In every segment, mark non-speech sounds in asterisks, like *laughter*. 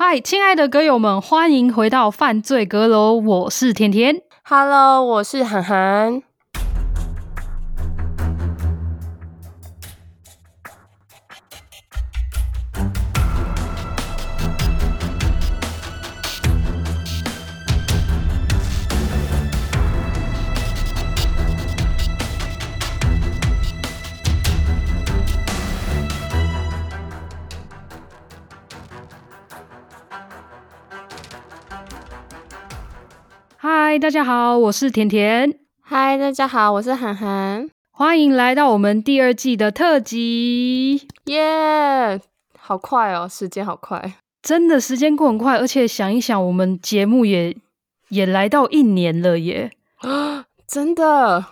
嗨，亲爱的歌友们，欢迎回到犯罪阁楼，我是甜甜。Hello，我是涵涵。嗨，大家好，我是甜甜。嗨，大家好，我是涵涵。欢迎来到我们第二季的特辑，耶！好快哦，时间好快，真的时间过很快，而且想一想，我们节目也也来到一年了耶！啊，*gasps* 真的，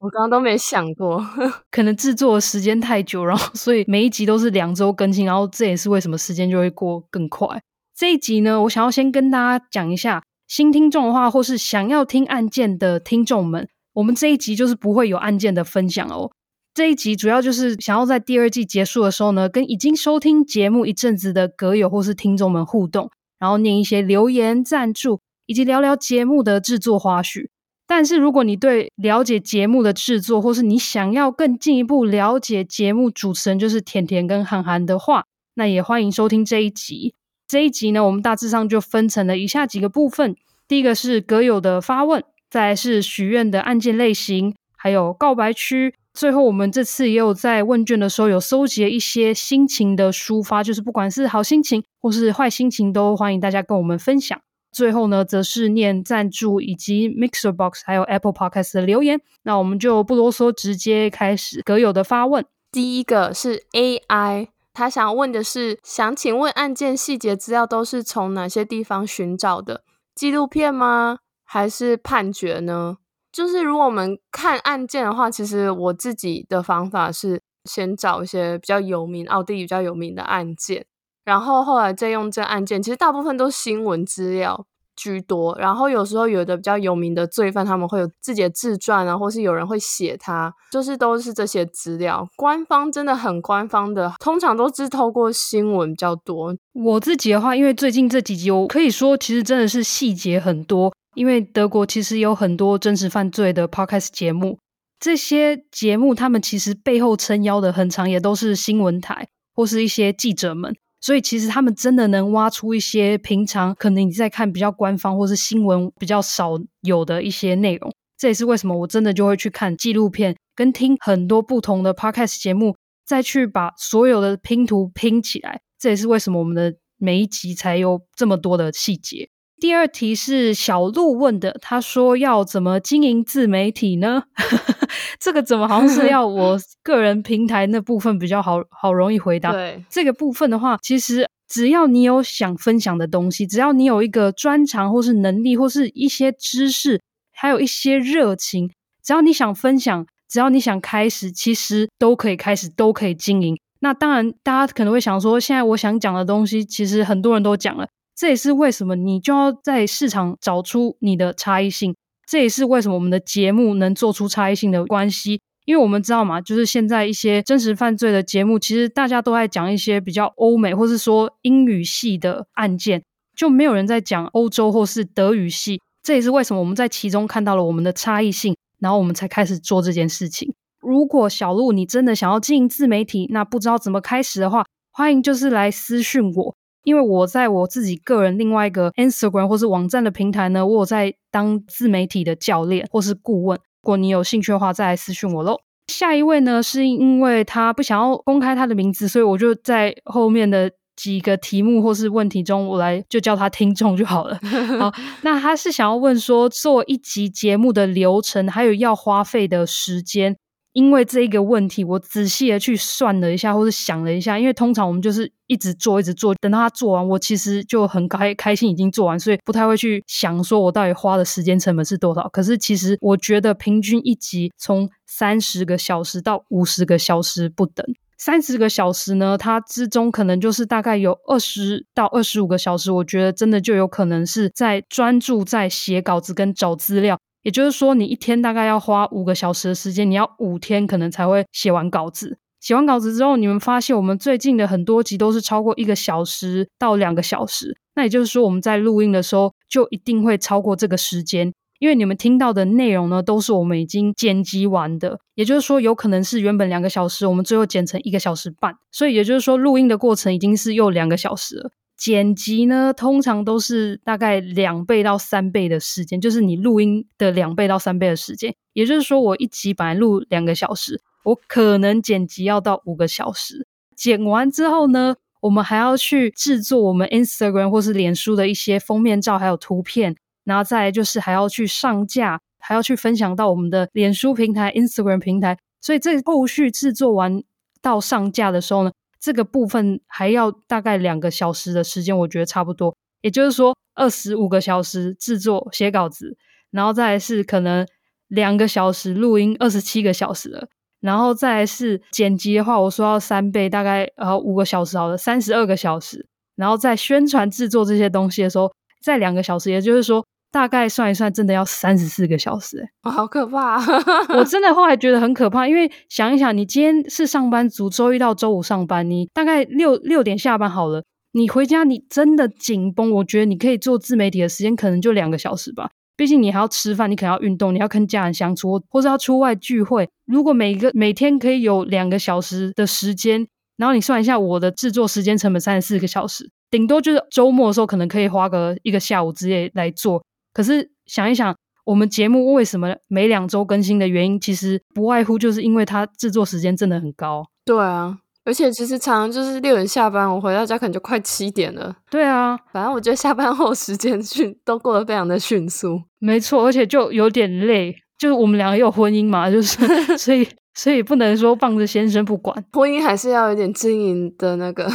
我刚刚都没想过，*laughs* 可能制作的时间太久，然后所以每一集都是两周更新，然后这也是为什么时间就会过更快。这一集呢，我想要先跟大家讲一下。新听众的话，或是想要听案件的听众们，我们这一集就是不会有案件的分享哦。这一集主要就是想要在第二季结束的时候呢，跟已经收听节目一阵子的歌友或是听众们互动，然后念一些留言赞助，以及聊聊节目的制作花絮。但是如果你对了解节目的制作，或是你想要更进一步了解节目主持人就是甜甜跟涵涵的话，那也欢迎收听这一集。这一集呢，我们大致上就分成了以下几个部分。第一个是阁友的发问，再来是许愿的案件类型，还有告白区。最后，我们这次也有在问卷的时候有搜集一些心情的抒发，就是不管是好心情或是坏心情，都欢迎大家跟我们分享。最后呢，则是念赞助以及 Mixer Box 还有 Apple Podcast 的留言。那我们就不啰嗦，直接开始阁友的发问。第一个是 AI。他想问的是，想请问案件细节资料都是从哪些地方寻找的？纪录片吗？还是判决呢？就是如果我们看案件的话，其实我自己的方法是先找一些比较有名、奥地利比较有名的案件，然后后来再用这案件。其实大部分都是新闻资料。居多，然后有时候有的比较有名的罪犯，他们会有自己的自传啊，或是有人会写他，就是都是这些资料。官方真的很官方的，通常都是透过新闻比较多。我自己的话，因为最近这几集，我可以说其实真的是细节很多。因为德国其实有很多真实犯罪的 podcast 节目，这些节目他们其实背后撑腰的很长也都是新闻台或是一些记者们。所以其实他们真的能挖出一些平常可能你在看比较官方或是新闻比较少有的一些内容，这也是为什么我真的就会去看纪录片，跟听很多不同的 podcast 节目，再去把所有的拼图拼起来。这也是为什么我们的每一集才有这么多的细节。第二题是小鹿问的，他说要怎么经营自媒体呢？*laughs* 这个怎么好像是 *laughs* 要我个人平台那部分比较好好容易回答。对，这个部分的话，其实只要你有想分享的东西，只要你有一个专长或是能力或是一些知识，还有一些热情，只要你想分享，只要你想开始，其实都可以开始，都可以经营。那当然，大家可能会想说，现在我想讲的东西，其实很多人都讲了。这也是为什么你就要在市场找出你的差异性。这也是为什么我们的节目能做出差异性的关系。因为我们知道嘛，就是现在一些真实犯罪的节目，其实大家都在讲一些比较欧美或是说英语系的案件，就没有人在讲欧洲或是德语系。这也是为什么我们在其中看到了我们的差异性，然后我们才开始做这件事情。如果小鹿你真的想要经营自媒体，那不知道怎么开始的话，欢迎就是来私讯我。因为我在我自己个人另外一个 Instagram 或是网站的平台呢，我有在当自媒体的教练或是顾问。如果你有兴趣的话，再来私讯我喽。下一位呢，是因为他不想要公开他的名字，所以我就在后面的几个题目或是问题中，我来就叫他听众就好了。好，*laughs* 那他是想要问说，做一集节目的流程，还有要花费的时间。因为这一个问题，我仔细的去算了一下，或者想了一下。因为通常我们就是一直做，一直做，等到他做完，我其实就很开开心已经做完，所以不太会去想说我到底花的时间成本是多少。可是其实我觉得平均一集从三十个小时到五十个小时不等。三十个小时呢，它之中可能就是大概有二十到二十五个小时，我觉得真的就有可能是在专注在写稿子跟找资料。也就是说，你一天大概要花五个小时的时间，你要五天可能才会写完稿子。写完稿子之后，你们发现我们最近的很多集都是超过一个小时到两个小时，那也就是说我们在录音的时候就一定会超过这个时间，因为你们听到的内容呢都是我们已经剪辑完的，也就是说有可能是原本两个小时，我们最后剪成一个小时半，所以也就是说录音的过程已经是又两个小时了。剪辑呢，通常都是大概两倍到三倍的时间，就是你录音的两倍到三倍的时间。也就是说，我一集本来录两个小时，我可能剪辑要到五个小时。剪完之后呢，我们还要去制作我们 Instagram 或是脸书的一些封面照，还有图片，然后再就是还要去上架，还要去分享到我们的脸书平台、Instagram 平台。所以这后续制作完到上架的时候呢，这个部分还要大概两个小时的时间，我觉得差不多。也就是说，二十五个小时制作写稿子，然后再来是可能两个小时录音，二十七个小时了。然后再来是剪辑的话，我说要三倍，大概呃五个小时好了，三十二个小时。然后在宣传制作这些东西的时候，再两个小时，也就是说。大概算一算，真的要三十四个小时，欸，哦，好可怕！*laughs* 我真的后来觉得很可怕，因为想一想，你今天是上班族，周一到周五上班，你大概六六点下班好了，你回家你真的紧绷。我觉得你可以做自媒体的时间可能就两个小时吧，毕竟你还要吃饭，你可能要运动，你要跟家人相处，或者要出外聚会。如果每个每天可以有两个小时的时间，然后你算一下我的制作时间成本三十四个小时，顶多就是周末的时候可能可以花个一个下午之类来做。可是想一想，我们节目为什么每两周更新的原因，其实不外乎就是因为它制作时间真的很高。对啊，而且其实常常就是六点下班，我回到家可能就快七点了。对啊，反正我觉得下班后时间迅都过得非常的迅速。没错，而且就有点累，就是我们两个有婚姻嘛，就是 *laughs* 所以。所以不能说放着先生不管，婚姻还是要有点经营的那个。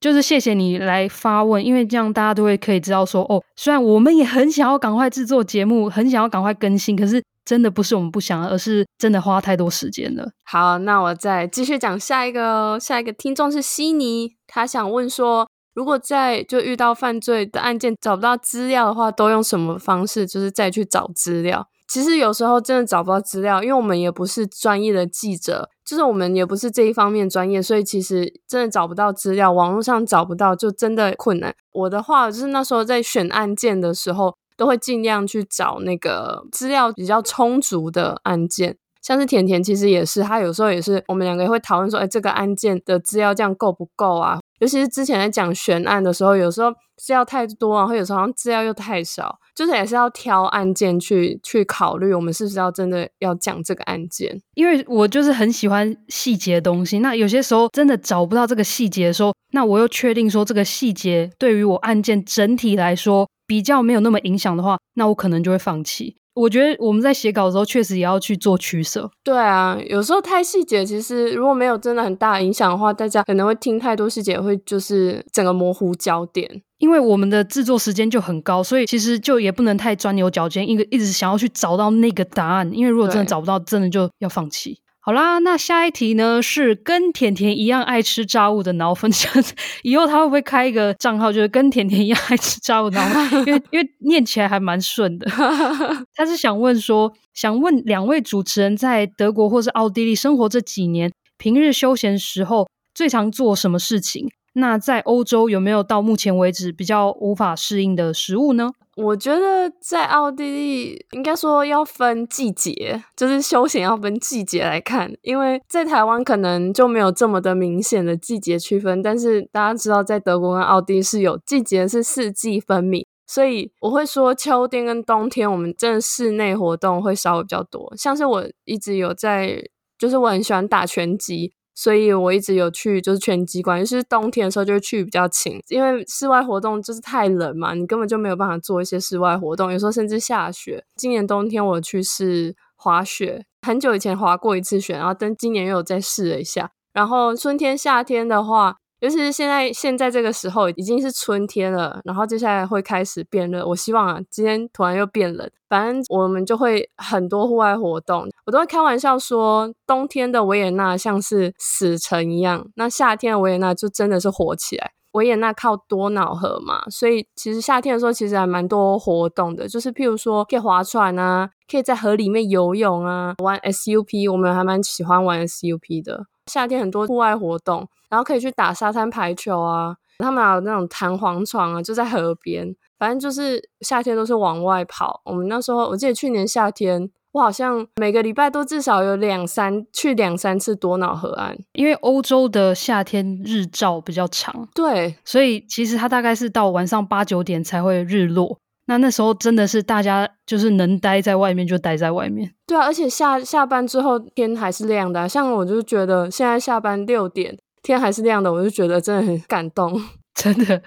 就是谢谢你来发问，因为这样大家都会可以知道说，哦，虽然我们也很想要赶快制作节目，很想要赶快更新，可是真的不是我们不想，而是真的花太多时间了。好，那我再继续讲下一个哦，下一个听众是悉尼，他想问说，如果在就遇到犯罪的案件找不到资料的话，都用什么方式，就是再去找资料？其实有时候真的找不到资料，因为我们也不是专业的记者，就是我们也不是这一方面专业，所以其实真的找不到资料，网络上找不到就真的困难。我的话就是那时候在选案件的时候，都会尽量去找那个资料比较充足的案件，像是甜甜其实也是，他有时候也是，我们两个也会讨论说，哎，这个案件的资料这样够不够啊？尤其是之前在讲悬案的时候，有时候资料太多，然后有时候好像资料又太少，就是也是要挑案件去去考虑，我们是不是要真的要讲这个案件？因为我就是很喜欢细节的东西，那有些时候真的找不到这个细节的时候，那我又确定说这个细节对于我案件整体来说比较没有那么影响的话，那我可能就会放弃。我觉得我们在写稿的时候，确实也要去做取舍。对啊，有时候太细节，其实如果没有真的很大影响的话，大家可能会听太多细节，会就是整个模糊焦点。因为我们的制作时间就很高，所以其实就也不能太钻牛角尖，一个一直想要去找到那个答案。因为如果真的找不到，真的就要放弃。好啦，那下一题呢是跟甜甜一样爱吃炸物的脑粉，以后他会不会开一个账号，就是跟甜甜一样爱吃炸物脑粉？*laughs* 因为因为念起来还蛮顺的。他是想问说，想问两位主持人在德国或是奥地利生活这几年，平日休闲时候最常做什么事情？那在欧洲有没有到目前为止比较无法适应的食物呢？我觉得在奥地利应该说要分季节，就是休闲要分季节来看，因为在台湾可能就没有这么的明显的季节区分，但是大家知道在德国跟奥地利是有季节，是四季分明，所以我会说秋天跟冬天我们真的室内活动会稍微比较多，像是我一直有在，就是我很喜欢打拳击。所以我一直有去，就是拳击馆，就是冬天的时候就会去比较勤，因为室外活动就是太冷嘛，你根本就没有办法做一些室外活动，有时候甚至下雪。今年冬天我去是滑雪，很久以前滑过一次雪，然后但今年又有再试了一下。然后春天、夏天的话。尤其是现在，现在这个时候已经是春天了，然后接下来会开始变热。我希望啊，今天突然又变冷，反正我们就会很多户外活动。我都会开玩笑说，冬天的维也纳像是死城一样，那夏天的维也纳就真的是火起来。维也纳靠多瑙河嘛，所以其实夏天的时候其实还蛮多活动的，就是譬如说可以划船啊，可以在河里面游泳啊，玩 SUP，我们还蛮喜欢玩 SUP 的。夏天很多户外活动，然后可以去打沙滩排球啊。他们还有那种弹簧床啊，就在河边。反正就是夏天都是往外跑。我们那时候，我记得去年夏天，我好像每个礼拜都至少有两三去两三次多瑙河岸，因为欧洲的夏天日照比较长，对，所以其实它大概是到晚上八九点才会日落。那那时候真的是大家就是能待在外面就待在外面。对啊，而且下下班之后天还是亮的啊。像我就觉得现在下班六点天还是亮的，我就觉得真的很感动，*laughs* 真的。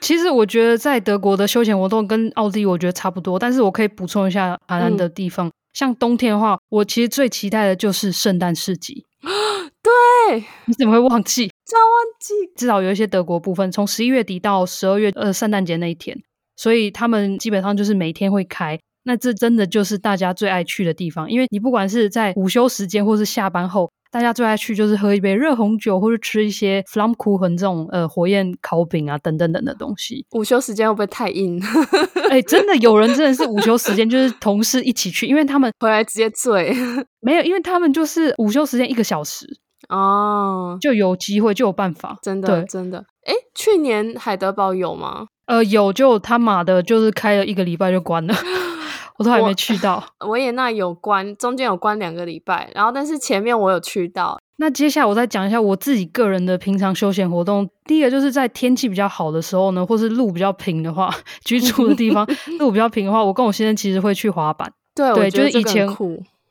其实我觉得在德国的休闲活动跟奥地利我觉得差不多，但是我可以补充一下荷兰的地方。嗯、像冬天的话，我其实最期待的就是圣诞市集。*gasps* 对，你怎么会忘记？这样忘记？至少有一些德国部分，从十一月底到十二月呃圣诞节那一天。所以他们基本上就是每天会开，那这真的就是大家最爱去的地方。因为你不管是在午休时间或是下班后，大家最爱去就是喝一杯热红酒，或者吃一些 Flammkuchen 这种呃火焰烤饼啊等等等的东西。午休时间会不会太硬？*laughs* 哎、欸，真的有人真的是午休时间就是同事一起去，因为他们回来直接醉。没有，因为他们就是午休时间一个小时哦，就有机会就有办法，真的真的。哎，去年海德堡有吗？呃，有，就他妈的，就是开了一个礼拜就关了，*laughs* 我都还没去到。维也纳有关，中间有关两个礼拜，然后但是前面我有去到。那接下来我再讲一下我自己个人的平常休闲活动。第一个就是在天气比较好的时候呢，或是路比较平的话，居住的地方 *laughs* 路比较平的话，我跟我先生其实会去滑板。对，对，就是以前，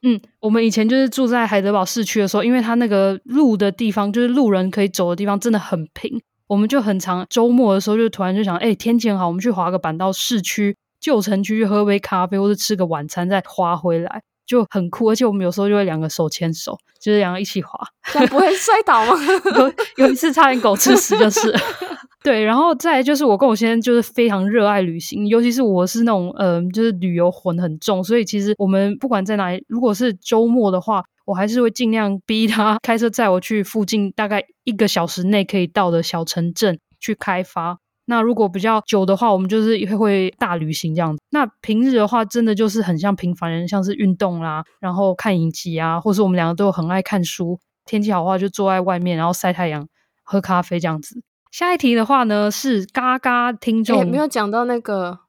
嗯，我们以前就是住在海德堡市区的时候，因为它那个路的地方，就是路人可以走的地方，真的很平。我们就很常周末的时候，就突然就想，哎、欸，天气很好，我们去滑个板到市区旧城区去喝杯咖啡，或者吃个晚餐再滑回来，就很酷。而且我们有时候就会两个手牵手，就是两个一起滑，这样不会摔倒吗？*laughs* 有有一次差点狗吃屎，就是。对，然后再就是我跟我先生就是非常热爱旅行，尤其是我是那种嗯、呃，就是旅游魂很重，所以其实我们不管在哪里，如果是周末的话。我还是会尽量逼他开车载我去附近大概一个小时内可以到的小城镇去开发。那如果比较久的话，我们就是会会大旅行这样子。那平日的话，真的就是很像平凡人，像是运动啦，然后看影集啊，或是我们两个都很爱看书。天气好的话，就坐在外面，然后晒太阳、喝咖啡这样子。下一题的话呢，是嘎嘎听众，欸，没有讲到那个。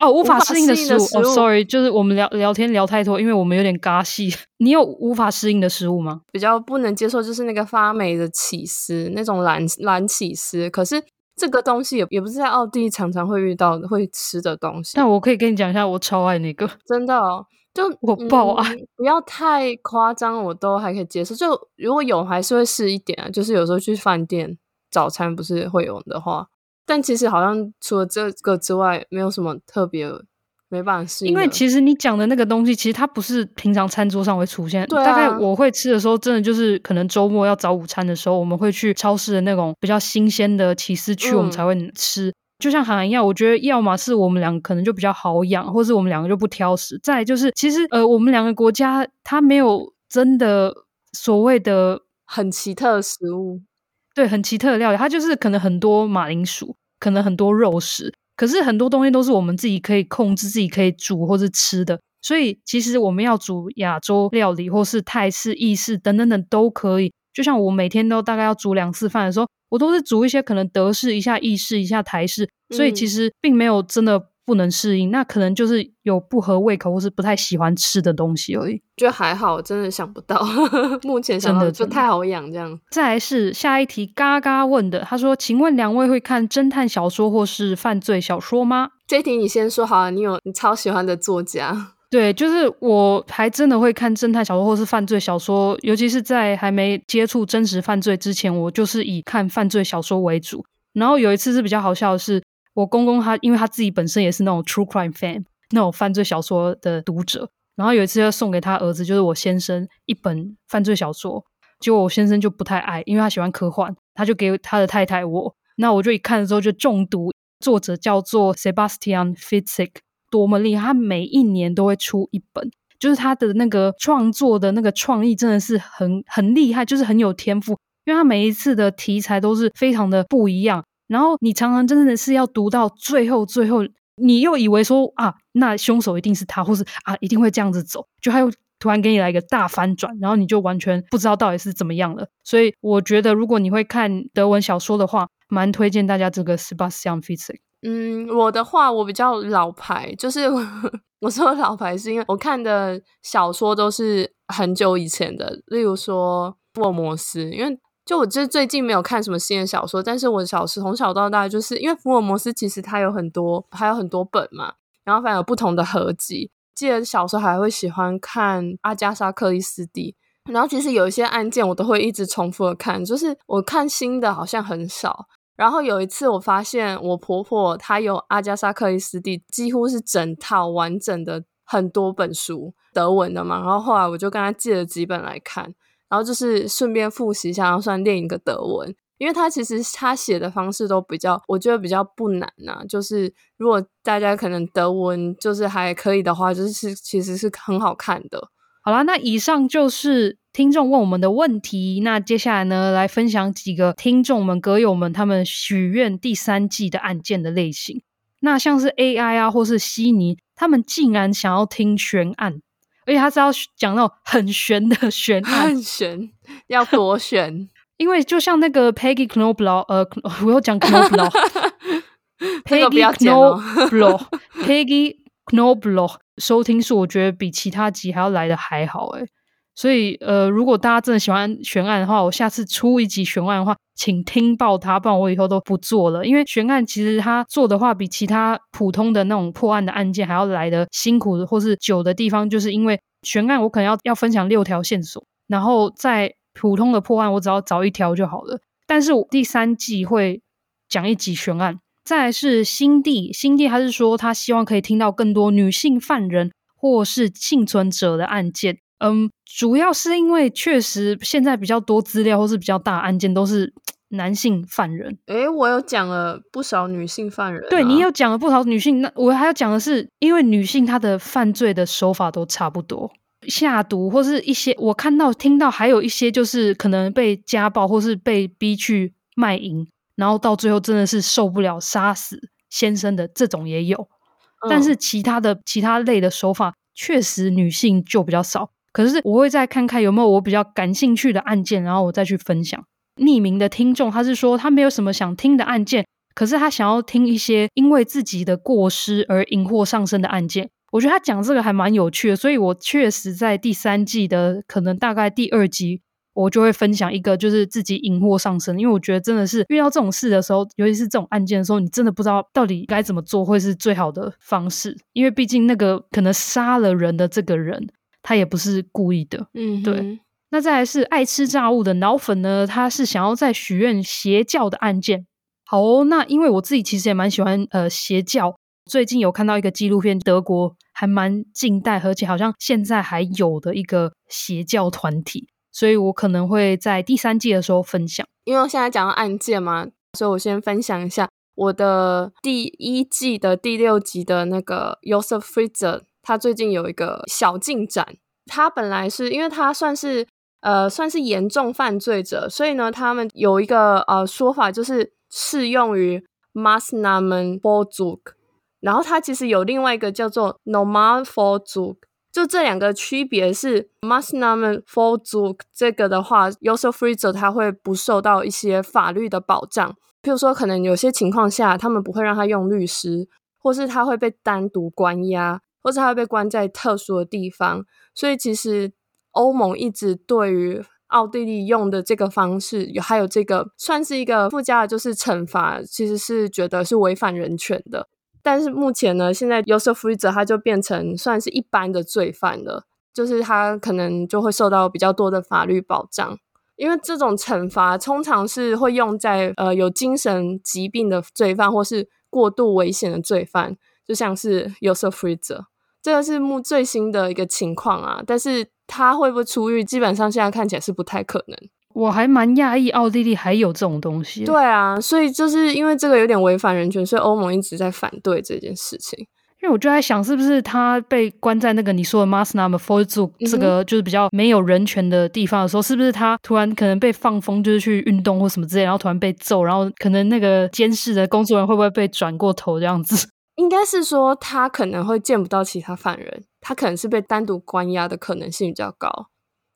哦，无法适应的食物。，sorry，就是我们聊聊天聊太多，因为我们有点嘎戏。*laughs* 你有无法适应的食物吗？比较不能接受就是那个发霉的起司，那种蓝蓝起司。可是这个东西也也不是在奥地利常常会遇到的会吃的东西。但我可以跟你讲一下，我超爱那个，真的哦，就我爆爱，嗯，*laughs* 不要太夸张，我都还可以接受。就如果有，还是会试一点啊。就是有时候去饭店早餐不是会有的话。但其实好像除了这个之外，没有什么特别没办法适应。因为其实你讲的那个东西，其实它不是平常餐桌上会出现。对啊。大概我会吃的时候，真的就是可能周末要早午餐的时候，我们会去超市的那种比较新鲜的起司区，我们才会吃。嗯。就像韩寒一样，我觉得要么是我们两个可能就比较好养，或是我们两个就不挑食。再就是，其实呃，我们两个国家它没有真的所谓的很奇特的食物。对，很奇特的料理，它就是可能很多马铃薯。可能很多肉食，可是很多东西都是我们自己可以控制、自己可以煮或是吃的。所以其实我们要煮亚洲料理，或是泰式、意式等等等都可以。就像我每天都大概要煮两次饭的时候，我都是煮一些可能德式、一下意式、一下台式。所以其实并没有真的。不能适应，那可能就是有不合胃口或是不太喜欢吃的东西而已。觉得还好，真的想不到，*laughs* 目前想到就太好养这样。再来是下一题，嘎嘎问的，他说：“请问两位会看侦探小说或是犯罪小说吗？”这一题你先说好了，你有你超喜欢的作家？对，就是我还真的会看侦探小说或是犯罪小说，尤其是在还没接触真实犯罪之前，我就是以看犯罪小说为主。然后有一次是比较好笑的是。我公公他，因为他自己本身也是那种 true crime fan，那种犯罪小说的读者，然后有一次要送给他儿子，就是我先生一本犯罪小说，结果我先生就不太爱，因为他喜欢科幻，他就给他的太太我，那我就一看的时候就中毒。作者叫做 Sebastian Fitzek，多么厉害！他每一年都会出一本，就是他的那个创作的那个创意真的是很很厉害，就是很有天赋，因为他每一次的题材都是非常的不一样。然后你常常真的是要读到最后，最后你又以为说啊，那凶手一定是他，或是啊一定会这样子走，就他又突然给你来一个大翻转，然后你就完全不知道到底是怎么样了。所以我觉得，如果你会看德文小说的话，蛮推荐大家这个 Sebastian Fitzek。嗯，我的话我比较老牌，就是我 *laughs* 说老牌是因为我看的小说都是很久以前的，例如说福尔摩斯，因为。就我这最近没有看什么新的小说，但是我小时从小到大就是因为福尔摩斯其实他有很多还有很多本嘛，然后反正有不同的合集。记得小时候还会喜欢看阿加莎克里斯蒂，然后其实有一些案件我都会一直重复的看，就是我看新的好像很少。然后有一次我发现我婆婆她有阿加莎克里斯蒂，几乎是整套完整的很多本书德文的嘛，然后后来我就跟她借了几本来看。然后就是顺便复习一下，然后算练一个德文，因为他其实他写的方式都比较，我觉得比较不难呐、就是如果大家可能德文就是还可以的话，就是其实是很好看的。好啦，那以上就是听众问我们的问题。那接下来呢，来分享几个听众们、歌友们他们许愿第三季的案件的类型。那像是 AI 啊，或是悉尼，他们竟然想要听悬案。因为他是要讲那种很悬的悬，很悬，要多悬。*laughs* 因为就像那个 Peggy Knoblo，呃，*laughs* 我要讲 Knoblo，Peggy Knoblo，Peggy Knoblo，收听是我觉得比其他集还要来的还好诶。所以呃，如果大家真的喜欢悬案的话，我下次出一集悬案的话，请听爆它，不然我以后都不做了。因为悬案其实它做的话，比其他普通的那种破案的案件还要来的辛苦或是久的地方，就是因为。悬案我可能要要分享六条线索，然后在普通的破案我只要找一条就好了。但是我第三季会讲一集悬案。再来是新地，新地还是说他希望可以听到更多女性犯人或是幸存者的案件。嗯，主要是因为确实现在比较多资料或是比较大案件都是男性犯人。诶，我有讲了不少女性犯人啊。对，你有讲了不少女性，那我还要讲的是，因为女性她的犯罪的手法都差不多，下毒或是一些我看到听到还有一些就是可能被家暴或是被逼去卖淫，然后到最后真的是受不了杀死先生的这种也有，但是其他的其他类的手法确实女性就比较少。可是我会再看看有没有我比较感兴趣的案件，然后我再去分享。匿名的听众，他是说他没有什么想听的案件，可是他想要听一些因为自己的过失而引祸上身的案件。我觉得他讲这个还蛮有趣的，所以我确实在第三季的可能大概第二集，我就会分享一个就是自己引祸上身，因为我觉得真的是遇到这种事的时候，尤其是这种案件的时候，你真的不知道到底该怎么做会是最好的方式，因为毕竟那个可能杀了人的这个人，他也不是故意的，嗯，对。那再来是爱吃炸物的脑粉呢，他是想要再许愿邪教的案件。好哦，那因为我自己其实也蛮喜欢呃邪教，最近有看到一个纪录片，德国还蛮近代，而且好像现在还有的一个邪教团体，所以我可能会在第三季的时候分享。因为我现在讲到案件嘛，所以我先分享一下我的第一季的第六集的那个 Josef Fritzl，他最近有一个小进展。他本来是因为他算是。呃，算是严重犯罪者，所以呢，他们有一个呃说法，就是适用于 Maßnahmenvollzug，然后它其实有另外一个叫做 Normalvollzug，就这两个区别是 Maßnahmenvollzug 这个的话，Josef Fritzl 他会不受到一些法律的保障，譬如说，可能有些情况下，他们不会让他用律师，或是他会被单独关押，或者他会被关在特殊的地方，所以其实。欧盟一直对于奥地利用的这个方式，有还有这个算是一个附加的，就是惩罚，其实是觉得是违反人权的。但是目前呢，现在 Josef r i z e 他就变成算是一般的罪犯了，就是他可能就会受到比较多的法律保障，因为这种惩罚通常是会用在呃有精神疾病的罪犯或是过度危险的罪犯，就像是 Josef Fritzl，这个是目最新的一个情况啊，但是。他会不会出狱？基本上现在看起来是不太可能。我还蛮讶异，奥地利还有这种东西。对啊，所以就是因为这个有点违反人权，所以欧盟一直在反对这件事情。因为我就在想，是不是他被关在那个你说的 Maßnahmenvollzug 这个就是比较没有人权的地方的时候，是不是他突然可能被放风，就是去运动或什么之类，然后突然被揍，然后可能那个监视的工作人员会不会被转过头这样子？应该是说他可能会见不到其他犯人，他可能是被单独关押的可能性比较高，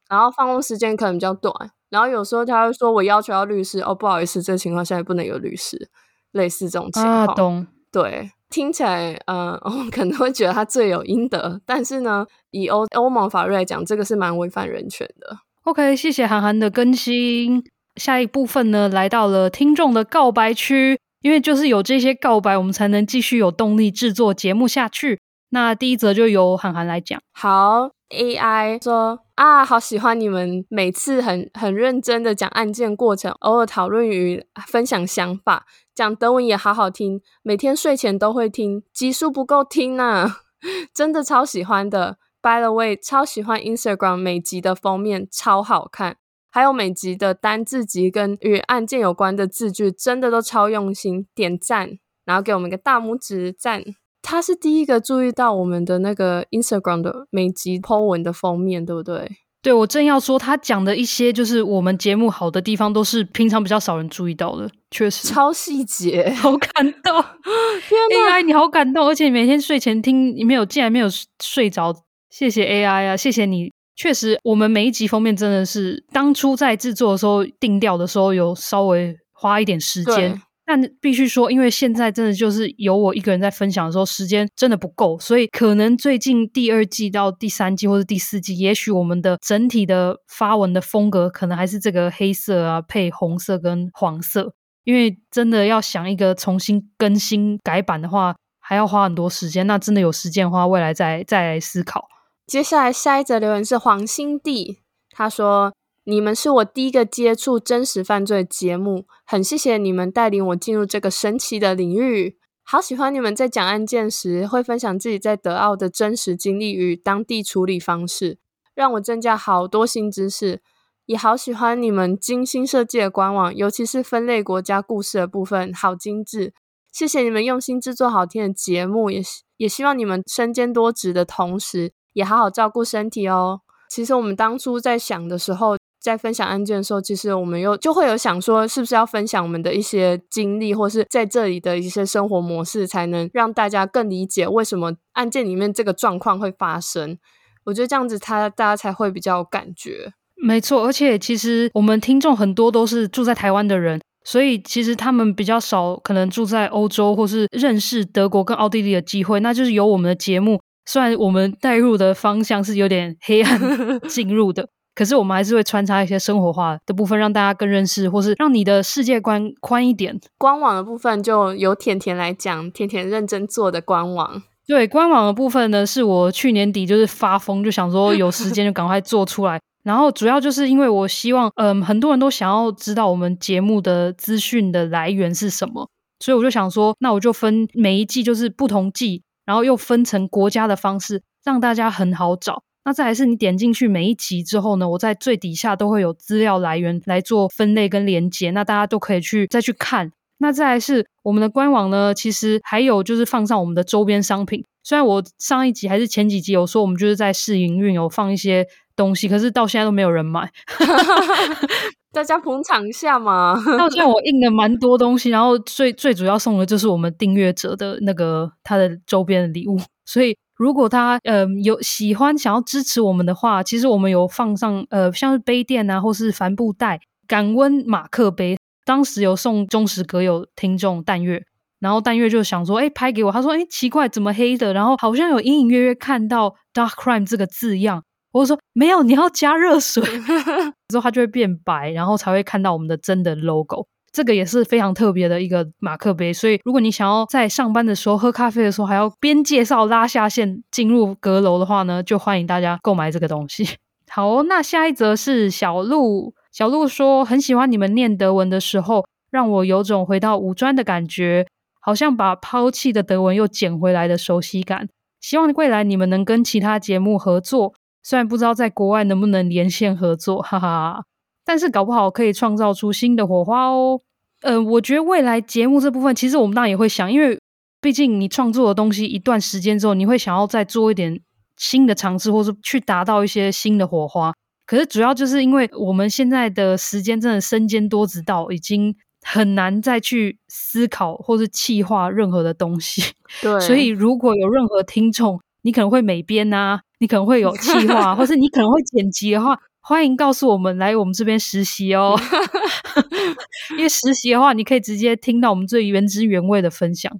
然后放风时间可能比较短，然后有时候他会说：“我要求要律师。”哦，不好意思，这个情况下也不能有律师，类似这种情况。啊，懂。对，听起来，呃，*laughs* 我可能会觉得他罪有应得，但是呢，以欧欧盟法律来讲，这个是蛮违反人权的。OK，谢谢韩寒的更新。下一部分呢，来到了听众的告白区。因为就是有这些告白，我们才能继续有动力制作节目下去。那第一则就由韩寒来讲。好，AI 说啊，好喜欢你们每次很很认真的讲案件过程，偶尔讨论与分享想法，讲德文也好好听，每天睡前都会听，集数不够听呢、啊，*laughs* 真的超喜欢的。By the way，超喜欢 Instagram 每集的封面，超好看。还有每集的单字集跟与案件有关的字句，真的都超用心，点赞，然后给我们一个大拇指赞。他是第一个注意到我们的那个 Instagram 的每集 po 文的封面，对不对？对，我正要说，他讲的一些就是我们节目好的地方，都是平常比较少人注意到的，确实超细节，好感动。*laughs* 天哪，AI 你好感动，而且你每天睡前听，你没有竟然没有睡着，谢谢 AI 啊，谢谢你。确实，我们每一集封面真的是当初在制作的时候定调的时候，有稍微花一点时间。但必须说，因为现在真的就是有我一个人在分享的时候，时间真的不够，所以可能最近第二季到第三季或者第四季，也许我们的整体的发文的风格可能还是这个黑色啊，配红色跟黄色。因为真的要想一个重新更新改版的话，还要花很多时间。那真的有时间的话，未来再再来思考。接下来下一则留言是黄新帝，他说：“你们是我第一个接触真实犯罪节目，很谢谢你们带领我进入这个神奇的领域。好喜欢你们在讲案件时会分享自己在德奥的真实经历与当地处理方式，让我增加好多新知识。也好喜欢你们精心设计的官网，尤其是分类国家故事的部分，好精致。谢谢你们用心制作好听的节目，也也希望你们身兼多职的同时。”也好好照顾身体哦。其实我们当初在想的时候，在分享案件的时候，其实我们又就会有想说，是不是要分享我们的一些经历，或是在这里的一些生活模式，才能让大家更理解为什么案件里面这个状况会发生。我觉得这样子，他大家才会比较有感觉。没错，而且其实我们听众很多都是住在台湾的人，所以其实他们比较少可能住在欧洲，或是认识德国跟奥地利的机会，那就是有我们的节目。虽然我们带入的方向是有点黑暗 *laughs* 进入的，可是我们还是会穿插一些生活化的部分，让大家更认识，或是让你的世界观宽一点。官网的部分就由甜甜来讲，甜甜认真做的官网。对，官网的部分呢，是我去年底就是发疯，就想说有时间就赶快做出来。*laughs* 然后主要就是因为我希望，嗯，很多人都想要知道我们节目的资讯的来源是什么，所以我就想说，那我就分每一季就是不同季。然后又分成国家的方式，让大家很好找。那再来是你点进去每一集之后呢，我在最底下都会有资料来源来做分类跟连接，那大家都可以去再去看。那再来是我们的官网呢，其实还有就是放上我们的周边商品。虽然我上一集还是前几集有说我们就是在试营运，有放一些东西，可是到现在都没有人买。*laughs* 大家捧场一下嘛！*laughs* 到现在我印了蛮多东西，然后最最主要送的就是我们订阅者的那个他的周边的礼物。所以如果他呃有喜欢想要支持我们的话，其实我们有放上呃像是杯垫啊，或是帆布袋、感温马克杯。当时有送忠实阁友听众淡月，然后淡月就想说，哎，拍给我。他说，哎，奇怪，怎么黑的？然后好像有隐隐约约看到 “dark crime” 这个字样。我说没有，你要加热水，*laughs* 之后它就会变白，然后才会看到我们的真的 logo。这个也是非常特别的一个马克杯，所以如果你想要在上班的时候喝咖啡的时候还要边介绍拉下线进入阁楼的话呢，就欢迎大家购买这个东西。*laughs* 好，那下一则是小鹿，小鹿说很喜欢你们念德文的时候，让我有种回到五专的感觉，好像把抛弃的德文又捡回来的熟悉感。希望未来你们能跟其他节目合作。虽然不知道在国外能不能连线合作，哈哈，但是搞不好可以创造出新的火花哦。嗯、呃，我觉得未来节目这部分，其实我们当然也会想，因为毕竟你创作的东西一段时间之后，你会想要再做一点新的尝试，或是去达到一些新的火花。可是主要就是因为我们现在的时间真的身兼多职到已经很难再去思考或是气化任何的东西。*laughs* 对，所以如果有任何听众，你可能会美编啊，你可能会有企划，或是你可能会剪辑的话，欢迎告诉我们来我们这边实习哦。*laughs* 因为实习的话，你可以直接听到我们最原汁原味的分享。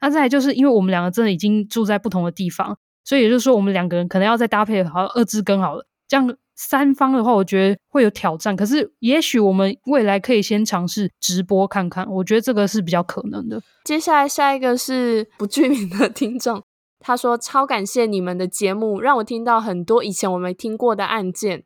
那再来就是因为我们两个真的已经住在不同的地方，所以也就是说，我们两个人可能要再搭配好二字更好了。这样三方的话，我觉得会有挑战。可是也许我们未来可以先尝试直播看看，我觉得这个是比较可能的。接下来下一个是不具名的听众，他说超感谢你们的节目，让我听到很多以前我没听过的案件。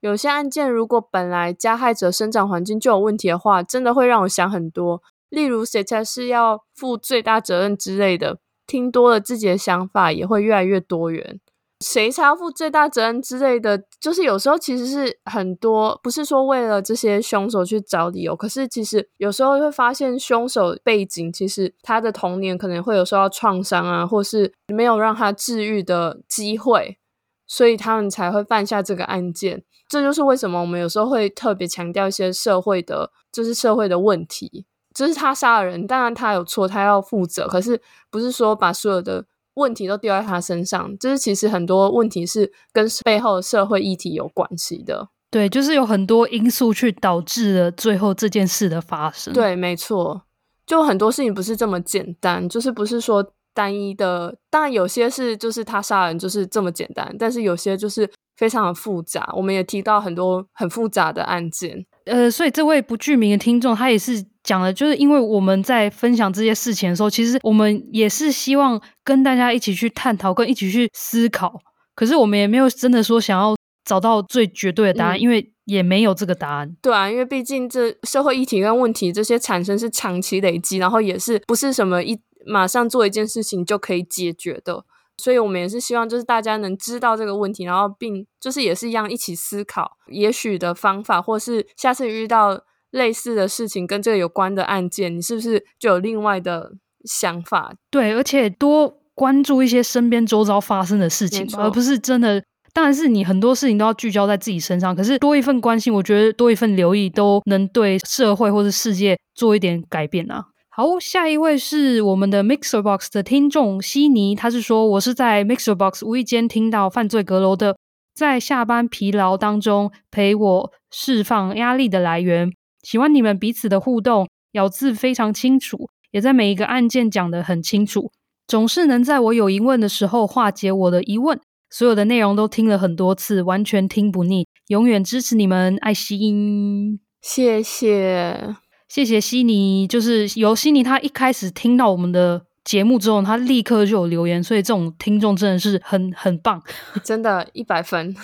有些案件如果本来加害者生长环境就有问题的话，真的会让我想很多。例如谁才是要负最大责任之类的，听多了自己的想法也会越来越多元。谁才要负最大责任之类的，就是有时候其实是很多，不是说为了这些凶手去找理由，可是其实有时候会发现凶手背景，其实他的童年可能会有受到创伤啊，或是没有让他治愈的机会，所以他们才会犯下这个案件。这就是为什么我们有时候会特别强调一些社会的，就是社会的问题，就是他杀了人，当然他有错，他要负责，可是不是说把所有的。问题都丢在他身上，就是其实很多问题是跟背后的社会议题有关系的。对，就是有很多因素去导致了最后这件事的发生。对，没错，就很多事情不是这么简单，就是不是说单一的。当然有些是就是他杀人就是这么简单，但是有些就是非常的复杂。我们也提到很多很复杂的案件。呃，所以这位不具名的听众，他也是讲了，就是因为我们在分享这些事情的时候，其实我们也是希望跟大家一起去探讨，跟一起去思考。可是我们也没有真的说想要找到最绝对的答案，嗯、因为也没有这个答案。对啊，因为毕竟这社会议题跟问题这些产生是长期累积，然后也是不是什么一马上做一件事情就可以解决的。所以我们也是希望，就是大家能知道这个问题，然后并就是也是一样一起思考，也许的方法，或是下次遇到类似的事情跟这个有关的案件，你是不是就有另外的想法？对，而且多关注一些身边周遭发生的事情，而不是真的。当然是你很多事情都要聚焦在自己身上，可是多一份关心，我觉得多一份留意，都能对社会或者世界做一点改变啊。好，下一位是我们的 MixerBox 的听众悉尼，他是说，我是在 MixerBox 无意间听到犯罪阁楼的，在下班疲劳当中陪我释放压力的来源。喜欢你们彼此的互动，咬字非常清楚，也在每一个案件讲得很清楚，总是能在我有疑问的时候化解我的疑问。所有的内容都听了很多次，完全听不腻，永远支持你们，爱心，谢谢。谢谢悉尼，就是由悉尼他一开始听到我们的节目之后，他立刻就有留言，所以这种听众真的是很很棒，真的，*laughs* 一百分。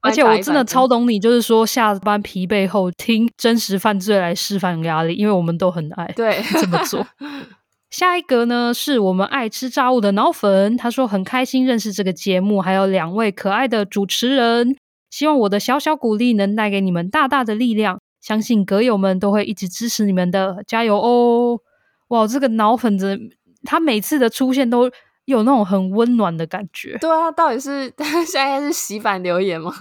而且我真的超懂你，就是说下班疲惫后听真实犯罪来释放压力，因为我们都很爱对这么做。*laughs* 下一个呢，是我们爱吃炸物的脑粉，他说很开心认识这个节目，还有两位可爱的主持人，希望我的小小鼓励能带给你们大大的力量。相信阁友们都会一直支持你们的，加油哦！哇，这个脑粉子，他每次的出现都有那种很温暖的感觉。对啊，到底是 *laughs* 现在是洗版留言吗？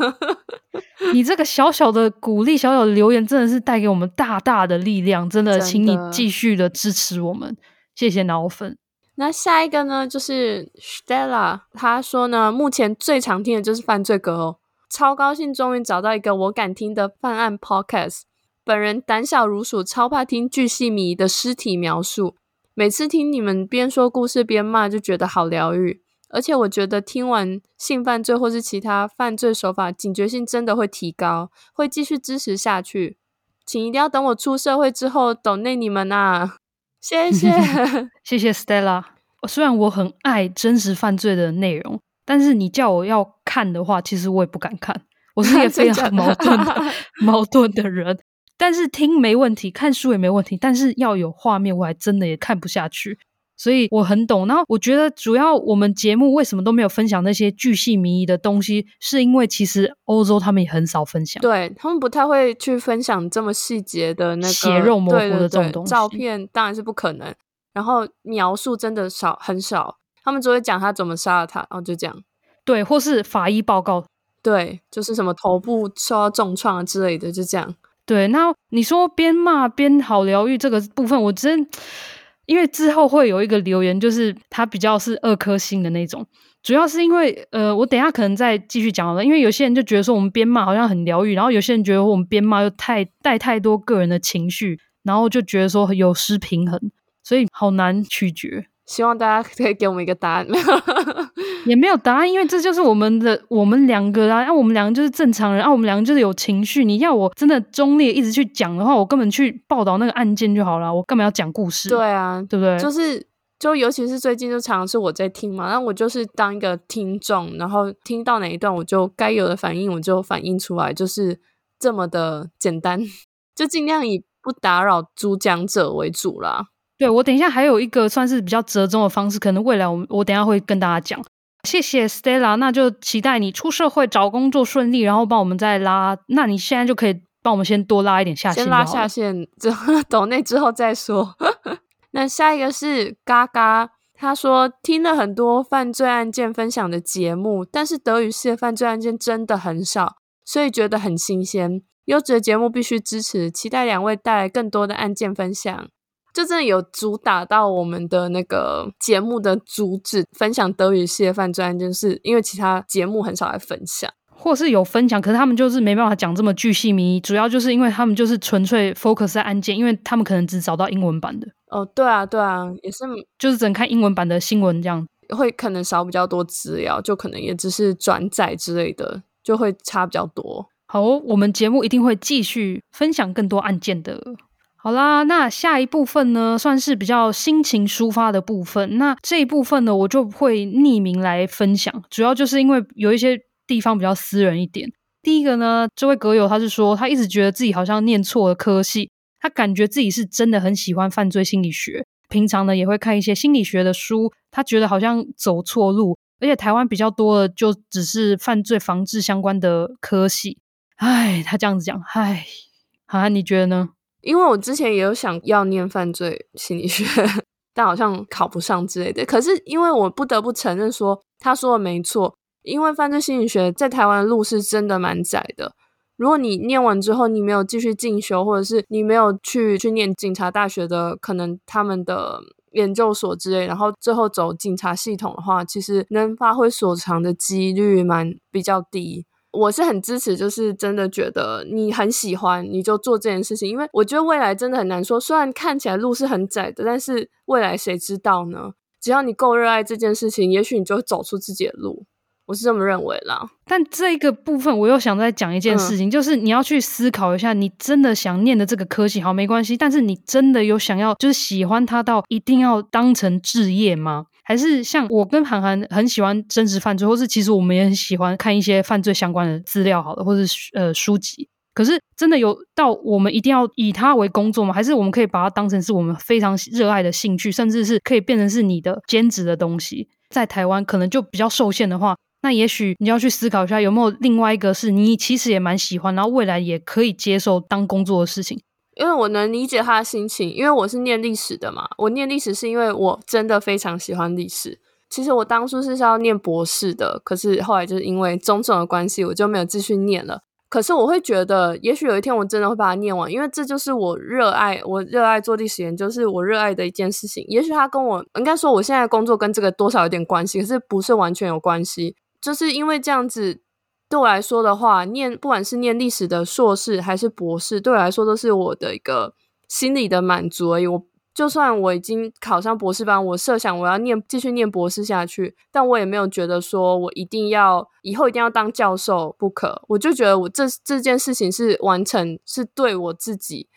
*laughs* 你这个小小的鼓励，小小的留言，真的是带给我们大大的力量。真的，请你继续的支持我们，谢谢脑粉。那下一个呢，就是 Stella，他说呢，目前最常听的就是犯罪歌哦。超高兴，终于找到一个我敢听的犯案 podcast。本人胆小如鼠，超怕听巨细靡的尸体描述。每次听你们边说故事边骂，就觉得好疗愈。而且我觉得听完性犯罪或是其他犯罪手法，警觉性真的会提高，会继续支持下去。请一定要等我出社会之后抖内你们啊！谢谢，*laughs* 谢谢 Stella。虽然我很爱真实犯罪的内容。但是你叫我要看的话，其实我也不敢看。我是一个 *laughs* 非常矛盾的 *laughs* 矛盾的人。但是听没问题，看书也没问题。但是要有画面，我还真的也看不下去。所以我很懂。然后我觉得，主要我们节目为什么都没有分享那些巨细靡遗的东西，是因为其实欧洲他们也很少分享，对他们不太会去分享这么细节的那个血肉模糊的这种照片当然是不可能，然后描述真的少很少。他们只会讲他怎么杀了他，然后就这样。对，或是法医报告，对，就是什么头部受到重创之类的，就这样。对，那你说边骂边好疗愈这个部分，我真因为之后会有一个留言，就是他比较是二颗星的那种，主要是因为呃，我等一下可能再继续讲了，因为有些人就觉得说我们边骂好像很疗愈，然后有些人觉得我们边骂又太带太多个人的情绪，然后就觉得说有失平衡，所以好难取决。希望大家可以给我们一个答案，*laughs* 也没有答案，因为这就是我们的我们两个啊，啊，我们两个就是正常人啊，我们两个就是有情绪。你要我真的中立一直去讲的话，我根本去报道那个案件就好了，我干嘛要讲故事？对啊，对不对？就是就尤其是最近就常常是我在听嘛，那我就是当一个听众，然后听到哪一段，我就该有的反应我就反映出来，就是这么的简单，就尽量以不打扰主讲者为主啦。对，我等一下还有一个算是比较折中的方式，可能未来我我等一下会跟大家讲。谢谢 Stella，那就期待你出社会找工作顺利，然后帮我们再拉。那你现在就可以帮我们先多拉一点下线，先拉下线，之后 *laughs* 抖内之后再说。*laughs* 那下一个是嘎嘎，他说听了很多犯罪案件分享的节目，但是德语系的犯罪案件真的很少，所以觉得很新鲜。优质的节目必须支持，期待两位带来更多的案件分享。就真的有主打到我们的那个节目的主旨，分享德语系的犯罪案件，是因为其他节目很少来分享，或是有分享，可是他们就是没办法讲这么巨细靡遗，主要就是因为他们就是纯粹 focus 在案件，因为他们可能只找到英文版的。哦，对啊，对啊，也是，就是只能看英文版的新闻这样，会可能少比较多资料，就可能也只是转载之类的，就会差比较多。好，我们节目一定会继续分享更多案件的。好啦，那下一部分呢，算是比较心情抒发的部分。那这一部分呢，我就会匿名来分享，主要就是因为有一些地方比较私人一点。第一个呢，这位阁友他是说，他一直觉得自己好像念错了科系，他感觉自己是真的很喜欢犯罪心理学，平常呢也会看一些心理学的书，他觉得好像走错路，而且台湾比较多的就只是犯罪防治相关的科系。唉，他这样子讲，唉，涵涵，你觉得呢？因为我之前也有想要念犯罪心理学，但好像考不上之类的。可是因为我不得不承认说，他说的没错。因为犯罪心理学在台湾路是真的蛮窄的。如果你念完之后，你没有继续进修，或者是你没有去去念警察大学的，可能他们的研究所之类，然后最后走警察系统的话，其实能发挥所长的几率蛮比较低。我是很支持，就是真的觉得你很喜欢，你就做这件事情。因为我觉得未来真的很难说，虽然看起来路是很窄的，但是未来谁知道呢？只要你够热爱这件事情，也许你就会走出自己的路。我是这么认为啦。但这个部分，我又想再讲一件事情，嗯，就是你要去思考一下，你真的想念的这个科系，好，没关系。但是你真的有想要，就是喜欢它到一定要当成置业吗？还是像我跟涵涵很喜欢真实犯罪，或是其实我们也很喜欢看一些犯罪相关的资料，好的，或是呃书籍。可是真的有到我们一定要以它为工作吗？还是我们可以把它当成是我们非常热爱的兴趣，甚至是可以变成是你的兼职的东西？在台湾可能就比较受限的话，那也许你要去思考一下，有没有另外一个是你其实也蛮喜欢，然后未来也可以接受当工作的事情。因为我能理解他的心情，因为我是念历史的嘛。我念历史是因为我真的非常喜欢历史。其实我当初是要念博士的，可是后来就是因为种种的关系，我就没有继续念了。可是我会觉得，也许有一天我真的会把它念完，因为这就是我热爱，我热爱做历史研究，是我热爱的一件事情。也许他跟我应该说，我现在工作跟这个多少有点关系，可是不是完全有关系，就是因为这样子。对我来说的话，念不管是念历史的硕士还是博士，对我来说都是我的一个心理的满足而已。我就算我已经考上博士班，我设想我要念继续念博士下去，但我也没有觉得说我一定要以后一定要当教授不可。我就觉得我这这件事情是完成，是对我自己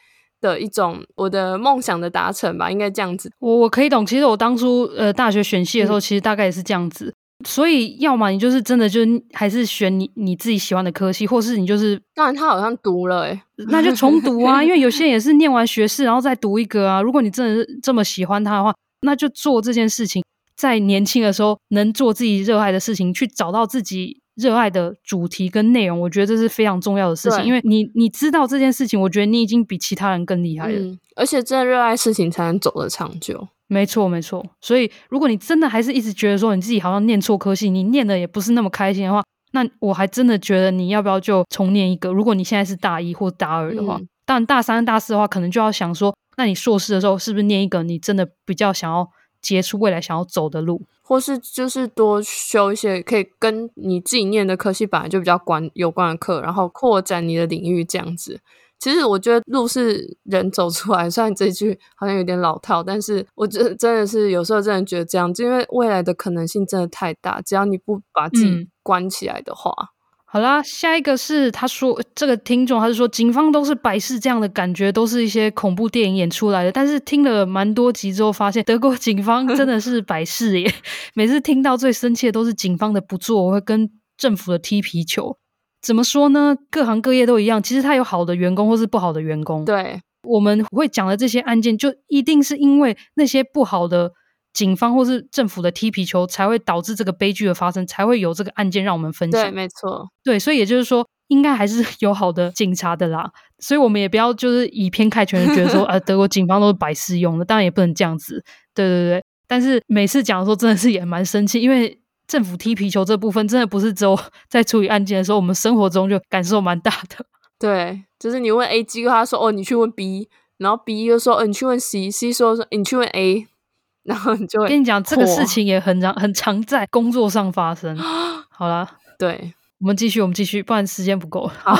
的一种我的梦想的达成吧，应该这样子。我我可以懂，其实我当初呃大学选系的时候，嗯、其实大概也是这样子。所以，要么你就是真的就还是选你你自己喜欢的科系，或是你就是，当然他好像读了诶、欸、那就重读啊，因为有些人也是念完学士然后再读一个啊。如果你真的是这么喜欢他的话，那就做这件事情，在年轻的时候能做自己热爱的事情，去找到自己热爱的主题跟内容，我觉得这是非常重要的事情。因为你你知道这件事情，我觉得你已经比其他人更厉害了。嗯，而且真的热爱事情才能走得长久。没错，没错。所以，如果你真的还是一直觉得说你自己好像念错科系，你念的也不是那么开心的话，那我还真的觉得你要不要就重念一个？如果你现在是大一或大二的话，嗯、但大三、大四的话，可能就要想说，那你硕士的时候是不是念一个你真的比较想要接触未来想要走的路，或是就是多修一些可以跟你自己念的科系本来就比较关有关的课，然后扩展你的领域这样子。其实我觉得路是人走出来，虽然这句好像有点老套，但是我觉得真的是有时候真的觉得这样子，因为未来的可能性真的太大，只要你不把自己关起来的话。嗯、好啦，下一个是他说这个听众，他是说警方都是百事这样的感觉，都是一些恐怖电影演出来的。但是听了蛮多集之后，发现德国警方真的是百事耶。*laughs* 每次听到最生气的都是警方的不做，我会跟政府的踢皮球。怎么说呢？各行各业都一样，其实他有好的员工或是不好的员工。对，我们会讲的这些案件，就一定是因为那些不好的警方或是政府的踢皮球，才会导致这个悲剧的发生，才会有这个案件让我们分享。对，没错。对，所以也就是说，应该还是有好的警察的啦。所以我们也不要就是以偏概全的觉得说，呃，*laughs* 德国警方都是白事用的，当然也不能这样子。对对对，但是每次讲的时候，真的是也蛮生气，因为。政府踢皮球这部分真的不是只有在处理案件的时候，我们生活中就感受蛮大的。对，就是你问 A 机构，他说：“哦，你去问 B。”然后 B 又说：“哦，你去问 C，C 说说你去问 A。*laughs* ”然后你就会跟你讲，这个事情也很常很常在工作上发生。*gasps* 好啦，对，我们继续，我们继续，不然时间不够。好，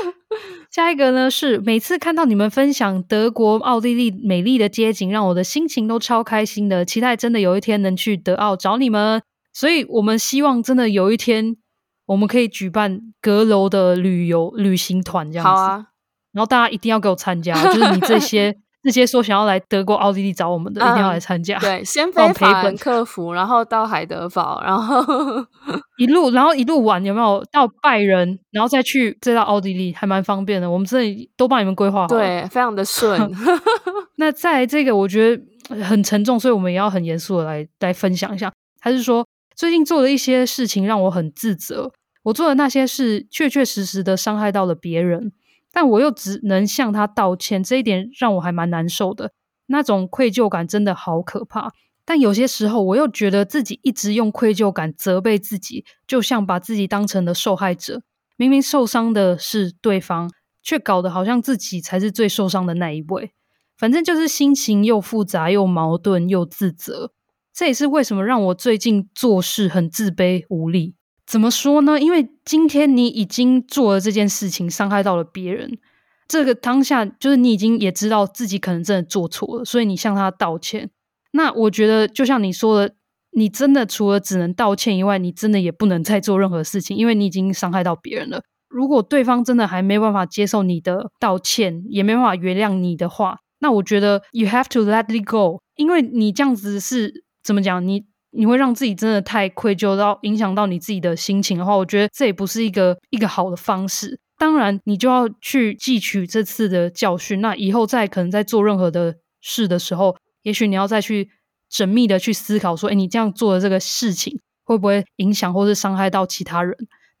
*laughs* 下一个呢是每次看到你们分享德国、奥地利美丽的街景，让我的心情都超开心的，期待真的有一天能去德奥找你们。所以我们希望真的有一天，我们可以举办阁楼的旅游旅行团这样子。好啊，然后大家一定要给我参加，就是你这些 *laughs* 这些说想要来德国、奥地利找我们的，一定要来参加。嗯、对，先飞法兰克福，然后到海德堡，然后 *laughs* 一路，然后一路玩，有没有到拜仁，然后再去再到奥地利，还蛮方便的。我们这里都帮你们规划好，对，非常的顺。*laughs* 那再来这个，我觉得很沉重，所以我们也要很严肃的来来分享一下。他是说？最近做了一些事情让我很自责，我做的那些事确确实实的伤害到了别人，但我又只能向他道歉，这一点让我还蛮难受的。那种愧疚感真的好可怕，但有些时候我又觉得自己一直用愧疚感责备自己，就像把自己当成了受害者。明明受伤的是对方，却搞得好像自己才是最受伤的那一位。反正就是心情又复杂，又矛盾，又自责。这也是为什么让我最近做事很自卑无力。怎么说呢？因为今天你已经做了这件事情，伤害到了别人。这个当下，就是你已经也知道自己可能真的做错了，所以你向他道歉。那我觉得，就像你说的，你真的除了只能道歉以外，你真的也不能再做任何事情，因为你已经伤害到别人了。如果对方真的还没办法接受你的道歉，也没办法原谅你的话，那我觉得 you have to let it go，因为你这样子是。怎么讲？你你会让自己真的太愧疚到影响到你自己的心情的话，我觉得这也不是一个一个好的方式。当然，你就要去汲取这次的教训。那以后再可能在做任何的事的时候，也许你要再去缜密的去思考，说：诶，你这样做的这个事情会不会影响或是伤害到其他人？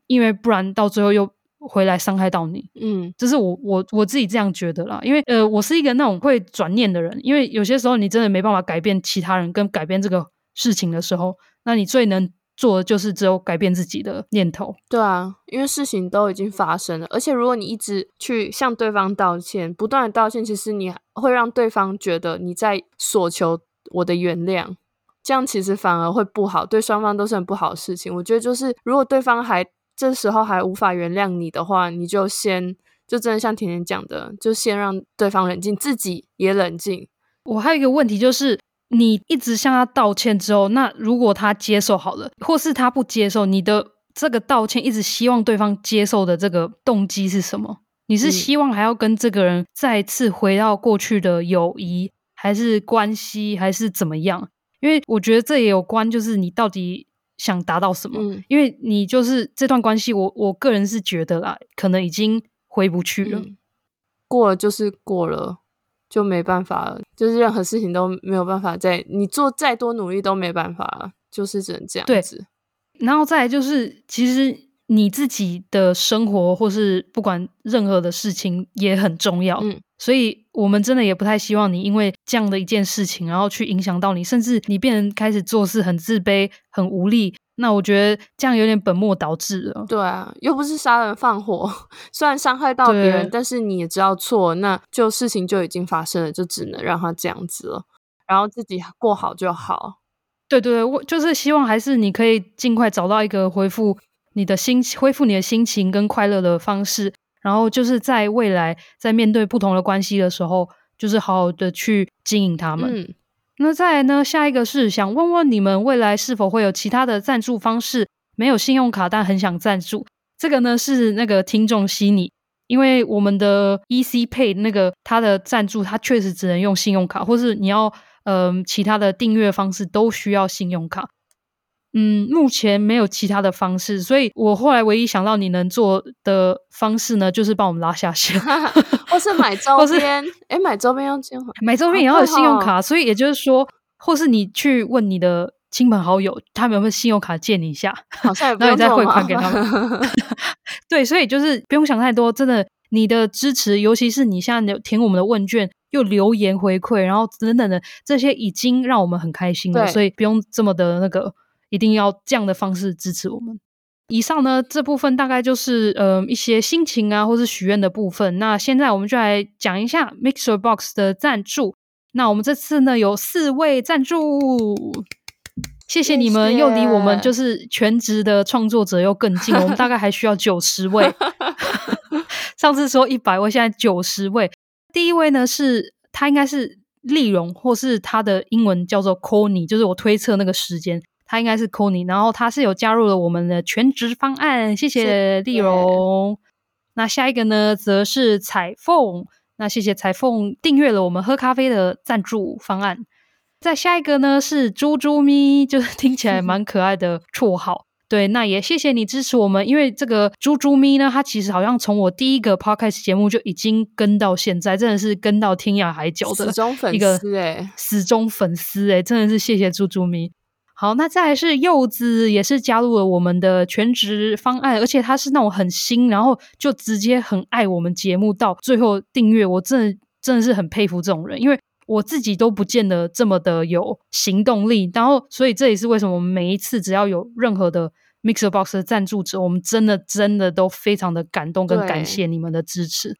因为不然到最后又。回来伤害到你，嗯，这是我我我自己这样觉得啦。因为呃，我是一个那种会转念的人，因为有些时候你真的没办法改变其他人跟改变这个事情的时候，那你最能做的就是只有改变自己的念头。对啊，因为事情都已经发生了，而且如果你一直去向对方道歉，不断的道歉，其实你会让对方觉得你在索求我的原谅，这样其实反而会不好，对双方都是很不好的事情。我觉得就是如果对方还这时候还无法原谅你的话，你就先就真的像甜甜讲的，就先让对方冷静，自己也冷静。我还有一个问题就是，你一直向他道歉之后，那如果他接受好了，或是他不接受，你的这个道歉一直希望对方接受的这个动机是什么？你是希望还要跟这个人再次回到过去的友谊，还是关系，还是怎么样？因为我觉得这也有关，就是你到底。想达到什么？嗯，因为你就是这段关系，我我个人是觉得啦，可能已经回不去了。嗯，过了就是过了，就没办法了，就是任何事情都没有办法再，你做再多努力都没办法了，就是只能这样子。然后再来就是，其实你自己的生活或是不管任何的事情也很重要。嗯，所以我们真的也不太希望你因为这样的一件事情，然后去影响到你，甚至你变成开始做事很自卑、很无力。那我觉得这样有点本末倒置了。对啊，又不是杀人放火，*laughs* 虽然伤害到别人，但是你也知道错，那就事情就已经发生了，就只能让他这样子了，然后自己过好就好。对对对，我就是希望还是你可以尽快找到一个恢复你的心、恢复你的心情跟快乐的方式，然后就是在未来在面对不同的关系的时候，就是好好的去经营他们。嗯那再来呢？下一个是想问问你们未来是否会有其他的赞助方式？没有信用卡，但很想赞助。这个呢是那个听众悉尼，因为我们的 EC Pay 那个他的赞助，他确实只能用信用卡，或是你要嗯、呃、其他的订阅方式都需要信用卡。嗯，目前没有其他的方式，所以我后来唯一想到你能做的方式呢，就是帮我们拉下线，*laughs* 或是买 *laughs* 周边。哎，买周边要信用卡，买周边也要有信用卡，所以也就是说，或是你去问你的亲朋好友，他们有没有信用卡借你一下，好像也不用然后你再汇款给他们。*laughs* 对，所以就是不用想太多，真的，你的支持，尤其是你现在填我们的问卷，又留言回馈，然后等等的这些，已经让我们很开心了，所以不用这么的那个。一定要这样的方式支持我们。以上呢，这部分大概就是呃一些心情啊，或是许愿的部分。那现在我们就来讲一下 MixerBox 的赞助。那我们这次呢有四位赞助，谢谢你们，又离我们就是全职的创作者又更近。我们大概还需要九十位，*laughs* 上次说一百位，现在九十位。第一位呢是他应该是丽蓉，或是他的英文叫做 Connie，就是我推测那个时间。他应该是 Connie，然后他是有加入了我们的全职方案，谢谢丽蓉。那下一个呢，则是彩凤，那谢谢彩凤订阅了我们喝咖啡的赞助方案。再下一个呢是猪猪咪，就是 *laughs* 听起来蛮可爱的绰号。对，那也谢谢你支持我们，因为这个猪猪咪呢，它其实好像从我第一个 podcast 节目就已经跟到现在，真的是跟到天涯海角的一个死忠粉丝哎，死忠粉丝哎，真的是谢谢猪猪咪。好，那再来是柚子，也是加入了我们的全职方案，而且他是那种很新，然后就直接很爱我们节目到最后订阅，我真的真的是很佩服这种人，因为我自己都不见得这么的有行动力，然后所以这也是为什么我们每一次只要有任何的 MixerBox 的赞助者，我们真的真的都非常的感动跟感谢你们的支持。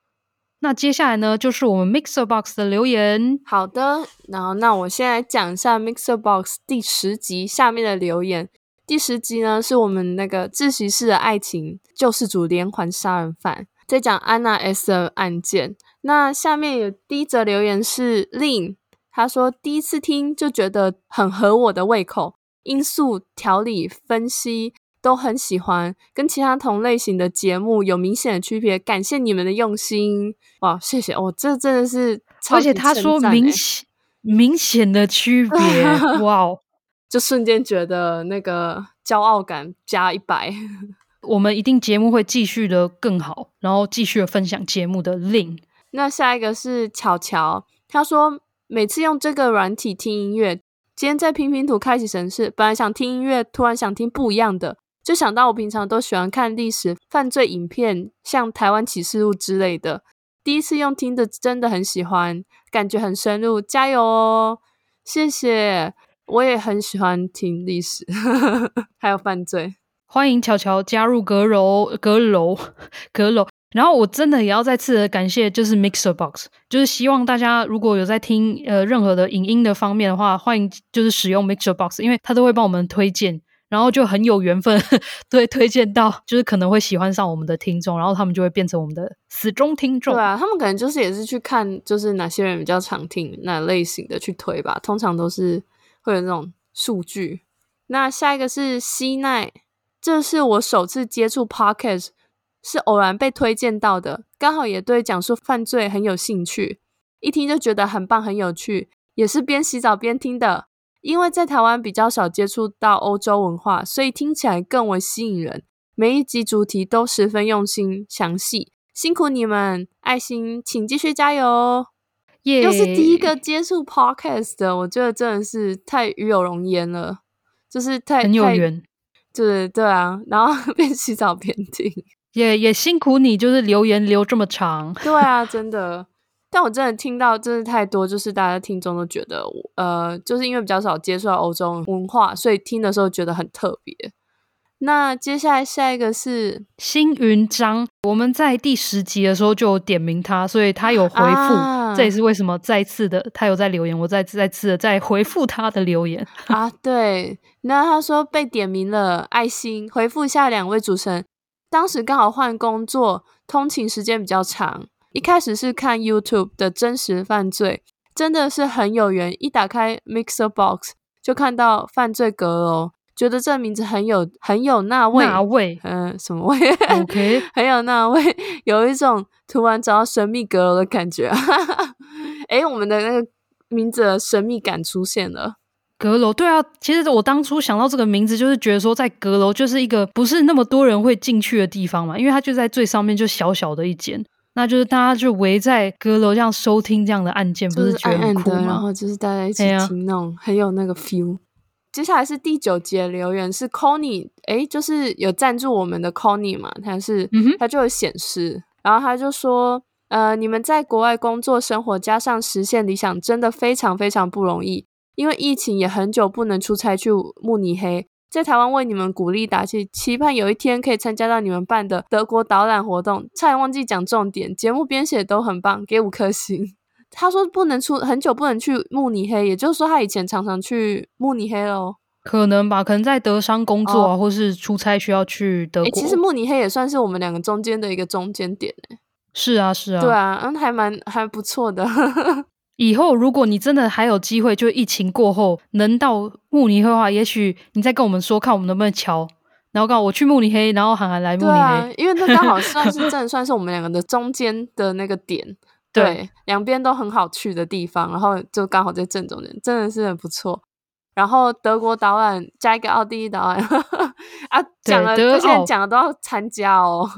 那接下来呢，就是我们 MixerBox 的留言。好的，然后那我先来讲一下 MixerBox 第十集下面的留言。第十集呢，是我们那个自习室的爱情救世主连环杀人犯，在讲安娜 S 的案件。那下面有第一则留言是 Lin，他说第一次听就觉得很合我的胃口，因素条理分析。都很喜欢，跟其他同类型的节目有明显的区别。感谢你们的用心，哇，谢谢！哦、这真的是超级，而且他说明显明显的区别，*laughs* 哇哦，就瞬间觉得那个骄傲感加一百。*laughs* 我们一定节目会继续的更好，然后继续的分享节目的 link。那下一个是巧巧，他说每次用这个软体听音乐，今天在拼拼图开启神市，本来想听音乐，突然想听不一样的。就想到我平常都喜欢看历史犯罪影片，像《台湾启示录》之类的。第一次用听的，真的很喜欢，感觉很深入。加油哦！谢谢，我也很喜欢听历史，*laughs* 还有犯罪。欢迎乔乔加入阁楼，阁楼，阁楼。然后我真的也要再次的感谢，就是 MixerBox，就是希望大家如果有在听呃任何的影音的方面的话，欢迎就是使用 MixerBox，因为他都会帮我们推荐。然后就很有缘分，*laughs* 对，推荐到就是可能会喜欢上我们的听众，然后他们就会变成我们的死忠听众。对啊，他们可能就是也是去看，就是哪些人比较常听哪类型的去推吧。通常都是会有那种数据。那下一个是西奈，这是我首次接触 Podcast，是偶然被推荐到的，刚好也对讲述犯罪很有兴趣，一听就觉得很棒很有趣，也是边洗澡边听的。因为在台湾比较少接触到欧洲文化，所以听起来更为吸引人。每一集主题都十分用心详细，辛苦你们，爱心，请继续加油！Yeah. 又是第一个接触 Podcast 的，我觉得真的是太与有容焉了，就是太很有缘，对对啊，然后 *laughs* 边洗澡边听，也、也辛苦你，就是留言留这么长，对啊，真的。但我真的听到真的太多，就是大家听众都觉得，呃，就是因为比较少接触到欧洲文化，所以听的时候觉得很特别。那接下来下一个是星云章，我们在第十集的时候就有点名他，所以他有回复，啊、这也是为什么再次的他有在留言，我再再次的在回复他的留言啊。对，那他说被点名了，爱心回复下两位主持人，当时刚好换工作，通勤时间比较长，一开始是看 YouTube 的真实犯罪，真的是很有缘，一打开 Mixer Box 就看到犯罪阁楼。觉得这名字很有很有那味，那味，嗯、呃，什么味？OK，*laughs* 很有那味，有一种突然找到神秘阁楼的感觉。*laughs* 哎，我们的那个名字的神秘感出现了。阁楼，对啊，其实我当初想到这个名字，就是觉得说在阁楼就是一个不是那么多人会进去的地方嘛，因为它就在最上面，就小小的一间，那就是大家就围在阁楼这样收听这样的案件，不是觉得很酷吗？然后就是大家一起听那种很有那个 feel。接下来是第九节留言，是 Connie，诶，就是有赞助我们的 Connie 嘛，他是，嗯，他就有显示，然后他就说，呃，你们在国外工作生活，加上实现理想，真的非常非常不容易，因为疫情也很久不能出差去慕尼黑，在台湾为你们鼓励打气，期盼有一天可以参加到你们办的德国导览活动，差点忘记讲重点，节目编写都很棒，给五颗星。他说不能出很久，不能去慕尼黑，也就是说他以前常常去慕尼黑喽。可能吧，可能在德商工作啊，哦、或是出差需要去德国。其实慕尼黑也算是我们两个中间的一个中间点诶。是啊，是啊。对啊，嗯，还蛮还不错的。以后如果你真的还有机会，就疫情过后能到慕尼黑的话，也许你再跟我们说，看我们能不能瞧。然后刚好我去慕尼黑，然后喊涵来慕尼黑。啊，因为那刚好算是 *laughs* 正算是我们两个的中间的那个点。对，两边都很好去的地方，然后就刚好在正中间，真的是很不错。然后德国导览加一个奥地利导览呵呵 *laughs* 啊，讲了这些讲的都要参加哦。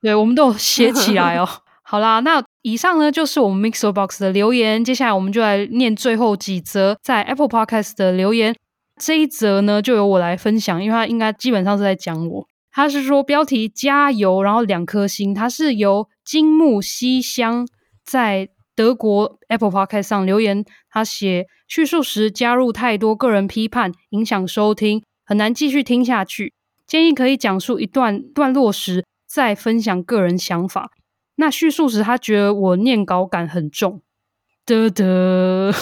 对，我们都有写起来哦。*laughs* 好啦，那以上呢就是我们 MixerBox 的留言，接下来我们就来念最后几则在 Apple Podcast 的留言。这一则呢就由我来分享，因为它应该基本上是在讲我。他是说标题加油，然后两颗星，它是由金木西乡。在德国 Apple Podcast 上留言，他写叙述时加入太多个人批判，影响收听，很难继续听下去。建议可以讲述一段段落时再分享个人想法。那叙述时他觉得我念稿感很重，得得，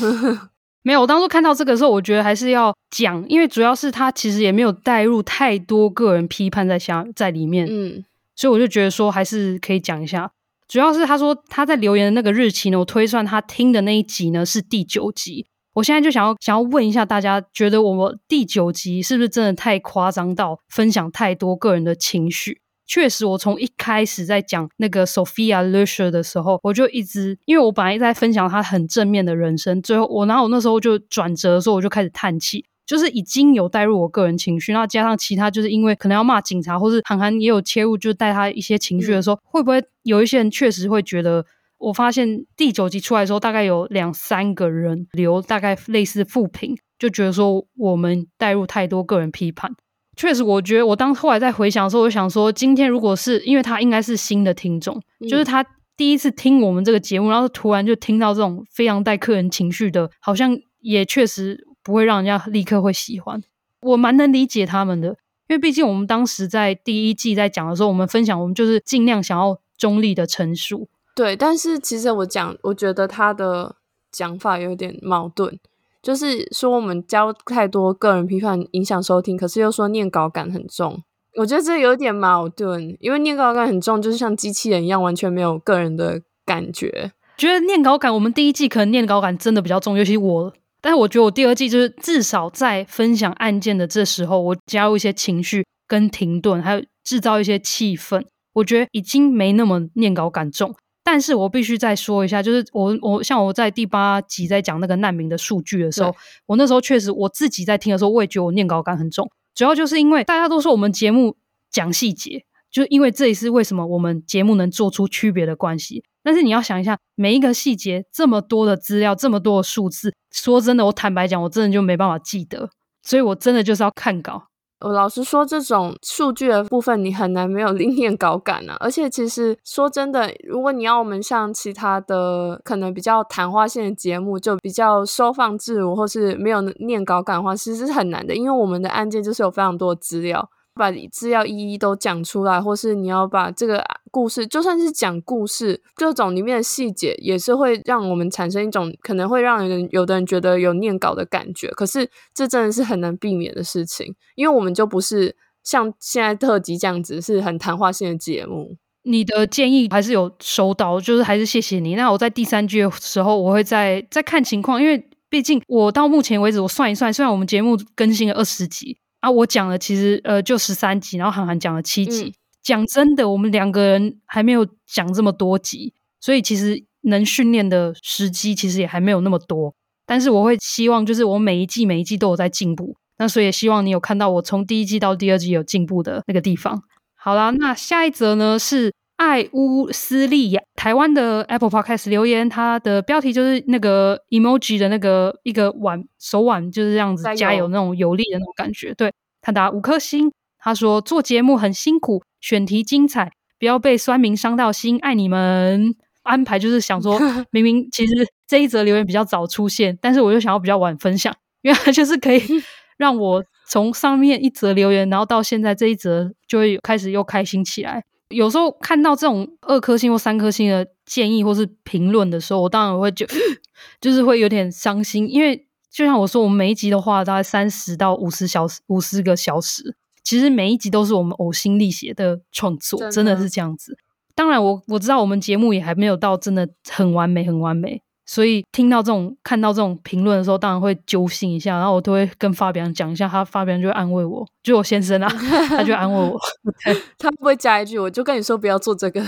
*laughs* 没有。我当初看到这个时候，我觉得还是要讲，因为主要是他其实也没有带入太多个人批判在下在里面，嗯，所以我就觉得说还是可以讲一下。主要是他说他在留言的那个日期呢，我推算他听的那一集呢是第九集。我现在就想要想要问一下大家，觉得我们第九集是不是真的太夸张到分享太多个人的情绪？确实，我从一开始在讲那个 Sophia Löscher 的时候，我就一直因为我本来在分享他很正面的人生，最后我然后我那时候就转折的时候，我就开始叹气。就是已经有带入我个人情绪，然后加上其他，就是因为可能要骂警察，或是韩寒也有切入，就带他一些情绪的时候，嗯、会不会有一些人确实会觉得？我发现第九集出来的时候，大概有两三个人留大概类似负评，就觉得说我们带入太多个人批判。确实，我觉得我当后来在回想的时候，我想说，今天如果是因为他应该是新的听众，嗯、就是他第一次听我们这个节目，然后突然就听到这种非常带客人情绪的，好像也确实。不会让人家立刻会喜欢，我蛮能理解他们的，因为毕竟我们当时在第一季在讲的时候，我们分享我们就是尽量想要中立的陈述。对，但是其实我讲，我觉得他的讲法有点矛盾，就是说我们教太多个人批判影响收听，可是又说念稿感很重，我觉得这有点矛盾，因为念稿感很重，就是像机器人一样，完全没有个人的感觉。觉得念稿感，我们第一季可能念稿感真的比较重，尤其我。但是我觉得我第二季就是至少在分享案件的这时候，我加入一些情绪跟停顿，还有制造一些气氛，我觉得已经没那么念稿感重。但是我必须再说一下，就是我我像我在第八集在讲那个难民的数据的时候，我那时候确实我自己在听的时候，我也觉得我念稿感很重。主要就是因为大家都说我们节目讲细节，就因为这也是为什么我们节目能做出区别的关系。但是你要想一下，每一个细节，这么多的资料，这么多的数字，说真的，我坦白讲，我真的就没办法记得，所以我真的就是要看稿。我老实说，这种数据的部分你很难没有历练稿感啊。而且其实说真的，如果你要我们像其他的可能比较谈话性的节目，就比较收放自如，或是没有念稿感的话，其实是很难的，因为我们的案件就是有非常多的资料。把资料一一都讲出来，或是你要把这个故事，就算是讲故事，各种里面的细节，也是会让我们产生一种可能会让人有的人觉得有念稿的感觉。可是这真的是很难避免的事情，因为我们就不是像现在特辑这样子是很谈话性的节目。你的建议还是有收到，就是还是谢谢你。那我在第三句的时候，我会再再看情况，因为毕竟我到目前为止，我算一算，虽然我们节目更新了二十集。啊，我讲了，其实呃就十三集，然后韩寒讲了七集。讲、嗯、真的，我们两个人还没有讲这么多集，所以其实能训练的时机其实也还没有那么多。但是我会希望，就是我每一季每一季都有在进步。那所以也希望你有看到我从第一季到第二季有进步的那个地方。好啦，那下一则呢是爱乌斯利亚台湾的 Apple Podcast 留言，它的标题就是那个 emoji 的那个一个碗手腕就是这样子加油那种有力的那种感觉。对，他打五颗星，他说做节目很辛苦，选题精彩，不要被酸民伤到心，爱你们。安排就是想说，*laughs* 明明其实这一则留言比较早出现，但是我又想要比较晚分享，因为它就是可以 *laughs* 让我从上面一则留言，然后到现在这一则就会开始又开心起来。有时候看到这种二颗星或三颗星的建议或是评论的时候，我当然会就 *laughs* 就是会有点伤心，因为就像我说，我们每一集的话大概三十到五十小时，五十个小时，其实每一集都是我们呕心沥血的创作，真的，真的是这样子。当然我，我我知道我们节目也还没有到真的很完美，很完美。所以听到这种、看到这种评论的时候，当然会揪心一下，然后我都会跟发表人讲一下，他发表人就会安慰我，就我先生啊，*laughs* 他就安慰我，*laughs* 他不会加一句，我就跟你说不要做这个，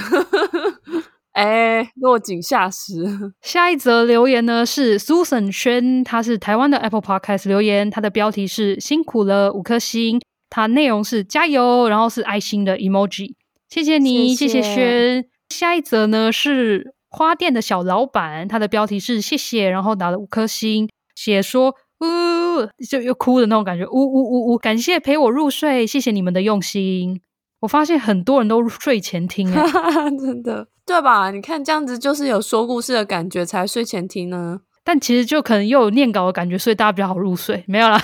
*laughs* 哎，落井下石。下一则留言呢是 Susan 轩，他是台湾的 Apple Podcast 留言，他的标题是辛苦了五颗星，他内容是加油，然后是爱心的 emoji，谢谢你，谢谢轩。下一则呢是。花店的小老板，他的标题是谢谢，然后打了五颗星，写说呜，就又哭的那种感觉，呜呜呜呜，感谢陪我入睡，谢谢你们的用心。我发现很多人都睡前听，*laughs* 真的，对吧？你看这样子就是有说故事的感觉才睡前听呢。但其实就可能又有念稿的感觉，所以大家比较好入睡。没有啦，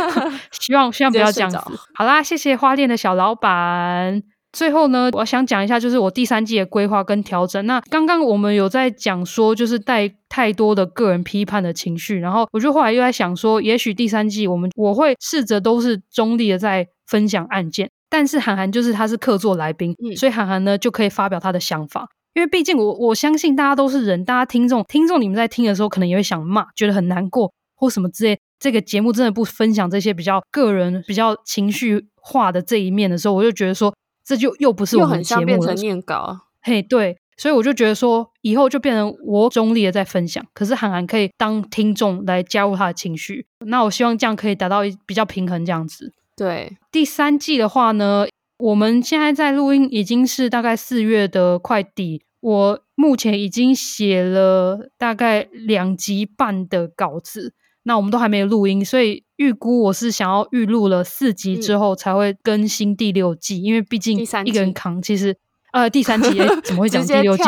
*laughs* 希望希望不要这样子。好啦，谢谢花店的小老板。最后呢，我想讲一下，就是我第三季的规划跟调整。那刚刚我们有在讲说，就是带太多的个人批判的情绪，然后我就后来又在想说，也许第三季我们我会试着都是中立的在分享案件，但是韩寒就是他是客座来宾，嗯，所以韩寒呢就可以发表他的想法，因为毕竟我我相信大家都是人，大家听众听众你们在听的时候可能也会想骂，觉得很难过或什么之类。这个节目真的不分享这些比较个人、比较情绪化的这一面的时候，我就觉得说。这就又不是我们节目了，又很像变成念稿。嘿，对，所以我就觉得说，以后就变成我中立的在分享，可是韩寒可以当听众来加入他的情绪。那我希望这样可以达到比较平衡这样子。对，第三季的话呢，我们现在在录音已经是大概四月的快底，我目前已经写了大概两集半的稿子。那我们都还没有录音，所以预估我是想要预录了四集之后才会更新第六季，嗯、因为毕竟一个人扛，其实呃第三集怎么会 *laughs* 讲第六季？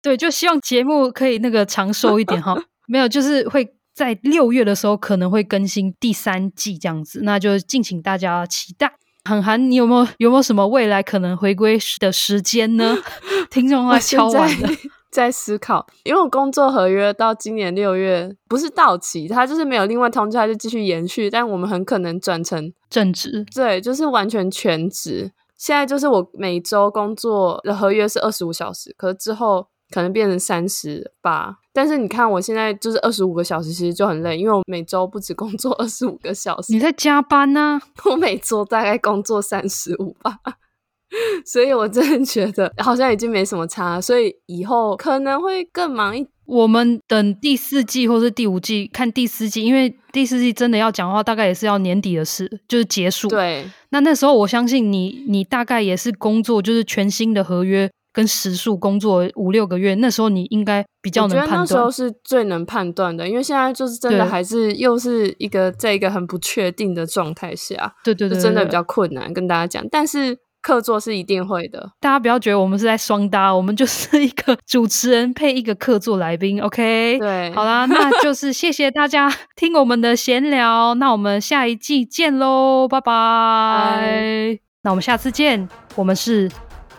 对，就希望节目可以那个长寿一点哈。*laughs* 没有，就是会在六月的时候可能会更新第三季这样子，那就敬请大家期待。涵涵，你有没有有没有什么未来可能回归的时间呢？*laughs* 听众要敲完了。*laughs* 在思考，因为我工作合约到今年六月不是到期，他就是没有另外通知，他就继续延续。但我们很可能转成正职，对，就是完全全职。现在就是我每周工作的合约是二十五小时，可是之后可能变成三十八。但是你看我现在就是二十五个小时，其实就很累，因为我每周不止工作 *laughs* 二十五个小时。你在加班呢？*laughs* 我每周大概工作三十五吧。*laughs* 所以，我真的觉得好像已经没什么差，所以以后可能会更忙一。我们等第四季或是第五季看第四季，因为第四季真的要讲的话，大概也是要年底的事，就是结束。对，那那时候我相信你，你大概也是工作，就是全新的合约跟时数工作五六个月，那时候你应该比较能判断。那时候是最能判断的，因为现在就是真的还是又是一个在一个很不确定的状态下，对对对，对，真的比较困难跟大家讲。但是客座是一定会的，大家不要觉得我们是在双搭，我们就是一个主持人配一个客座来宾，OK？对，好啦，那就是谢谢大家 *laughs* 听我们的闲聊，那我们下一季见喽，拜拜。那我们下次见，我们是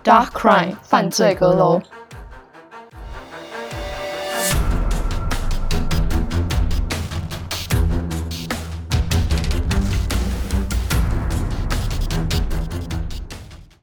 Dark Crime 犯罪阁楼。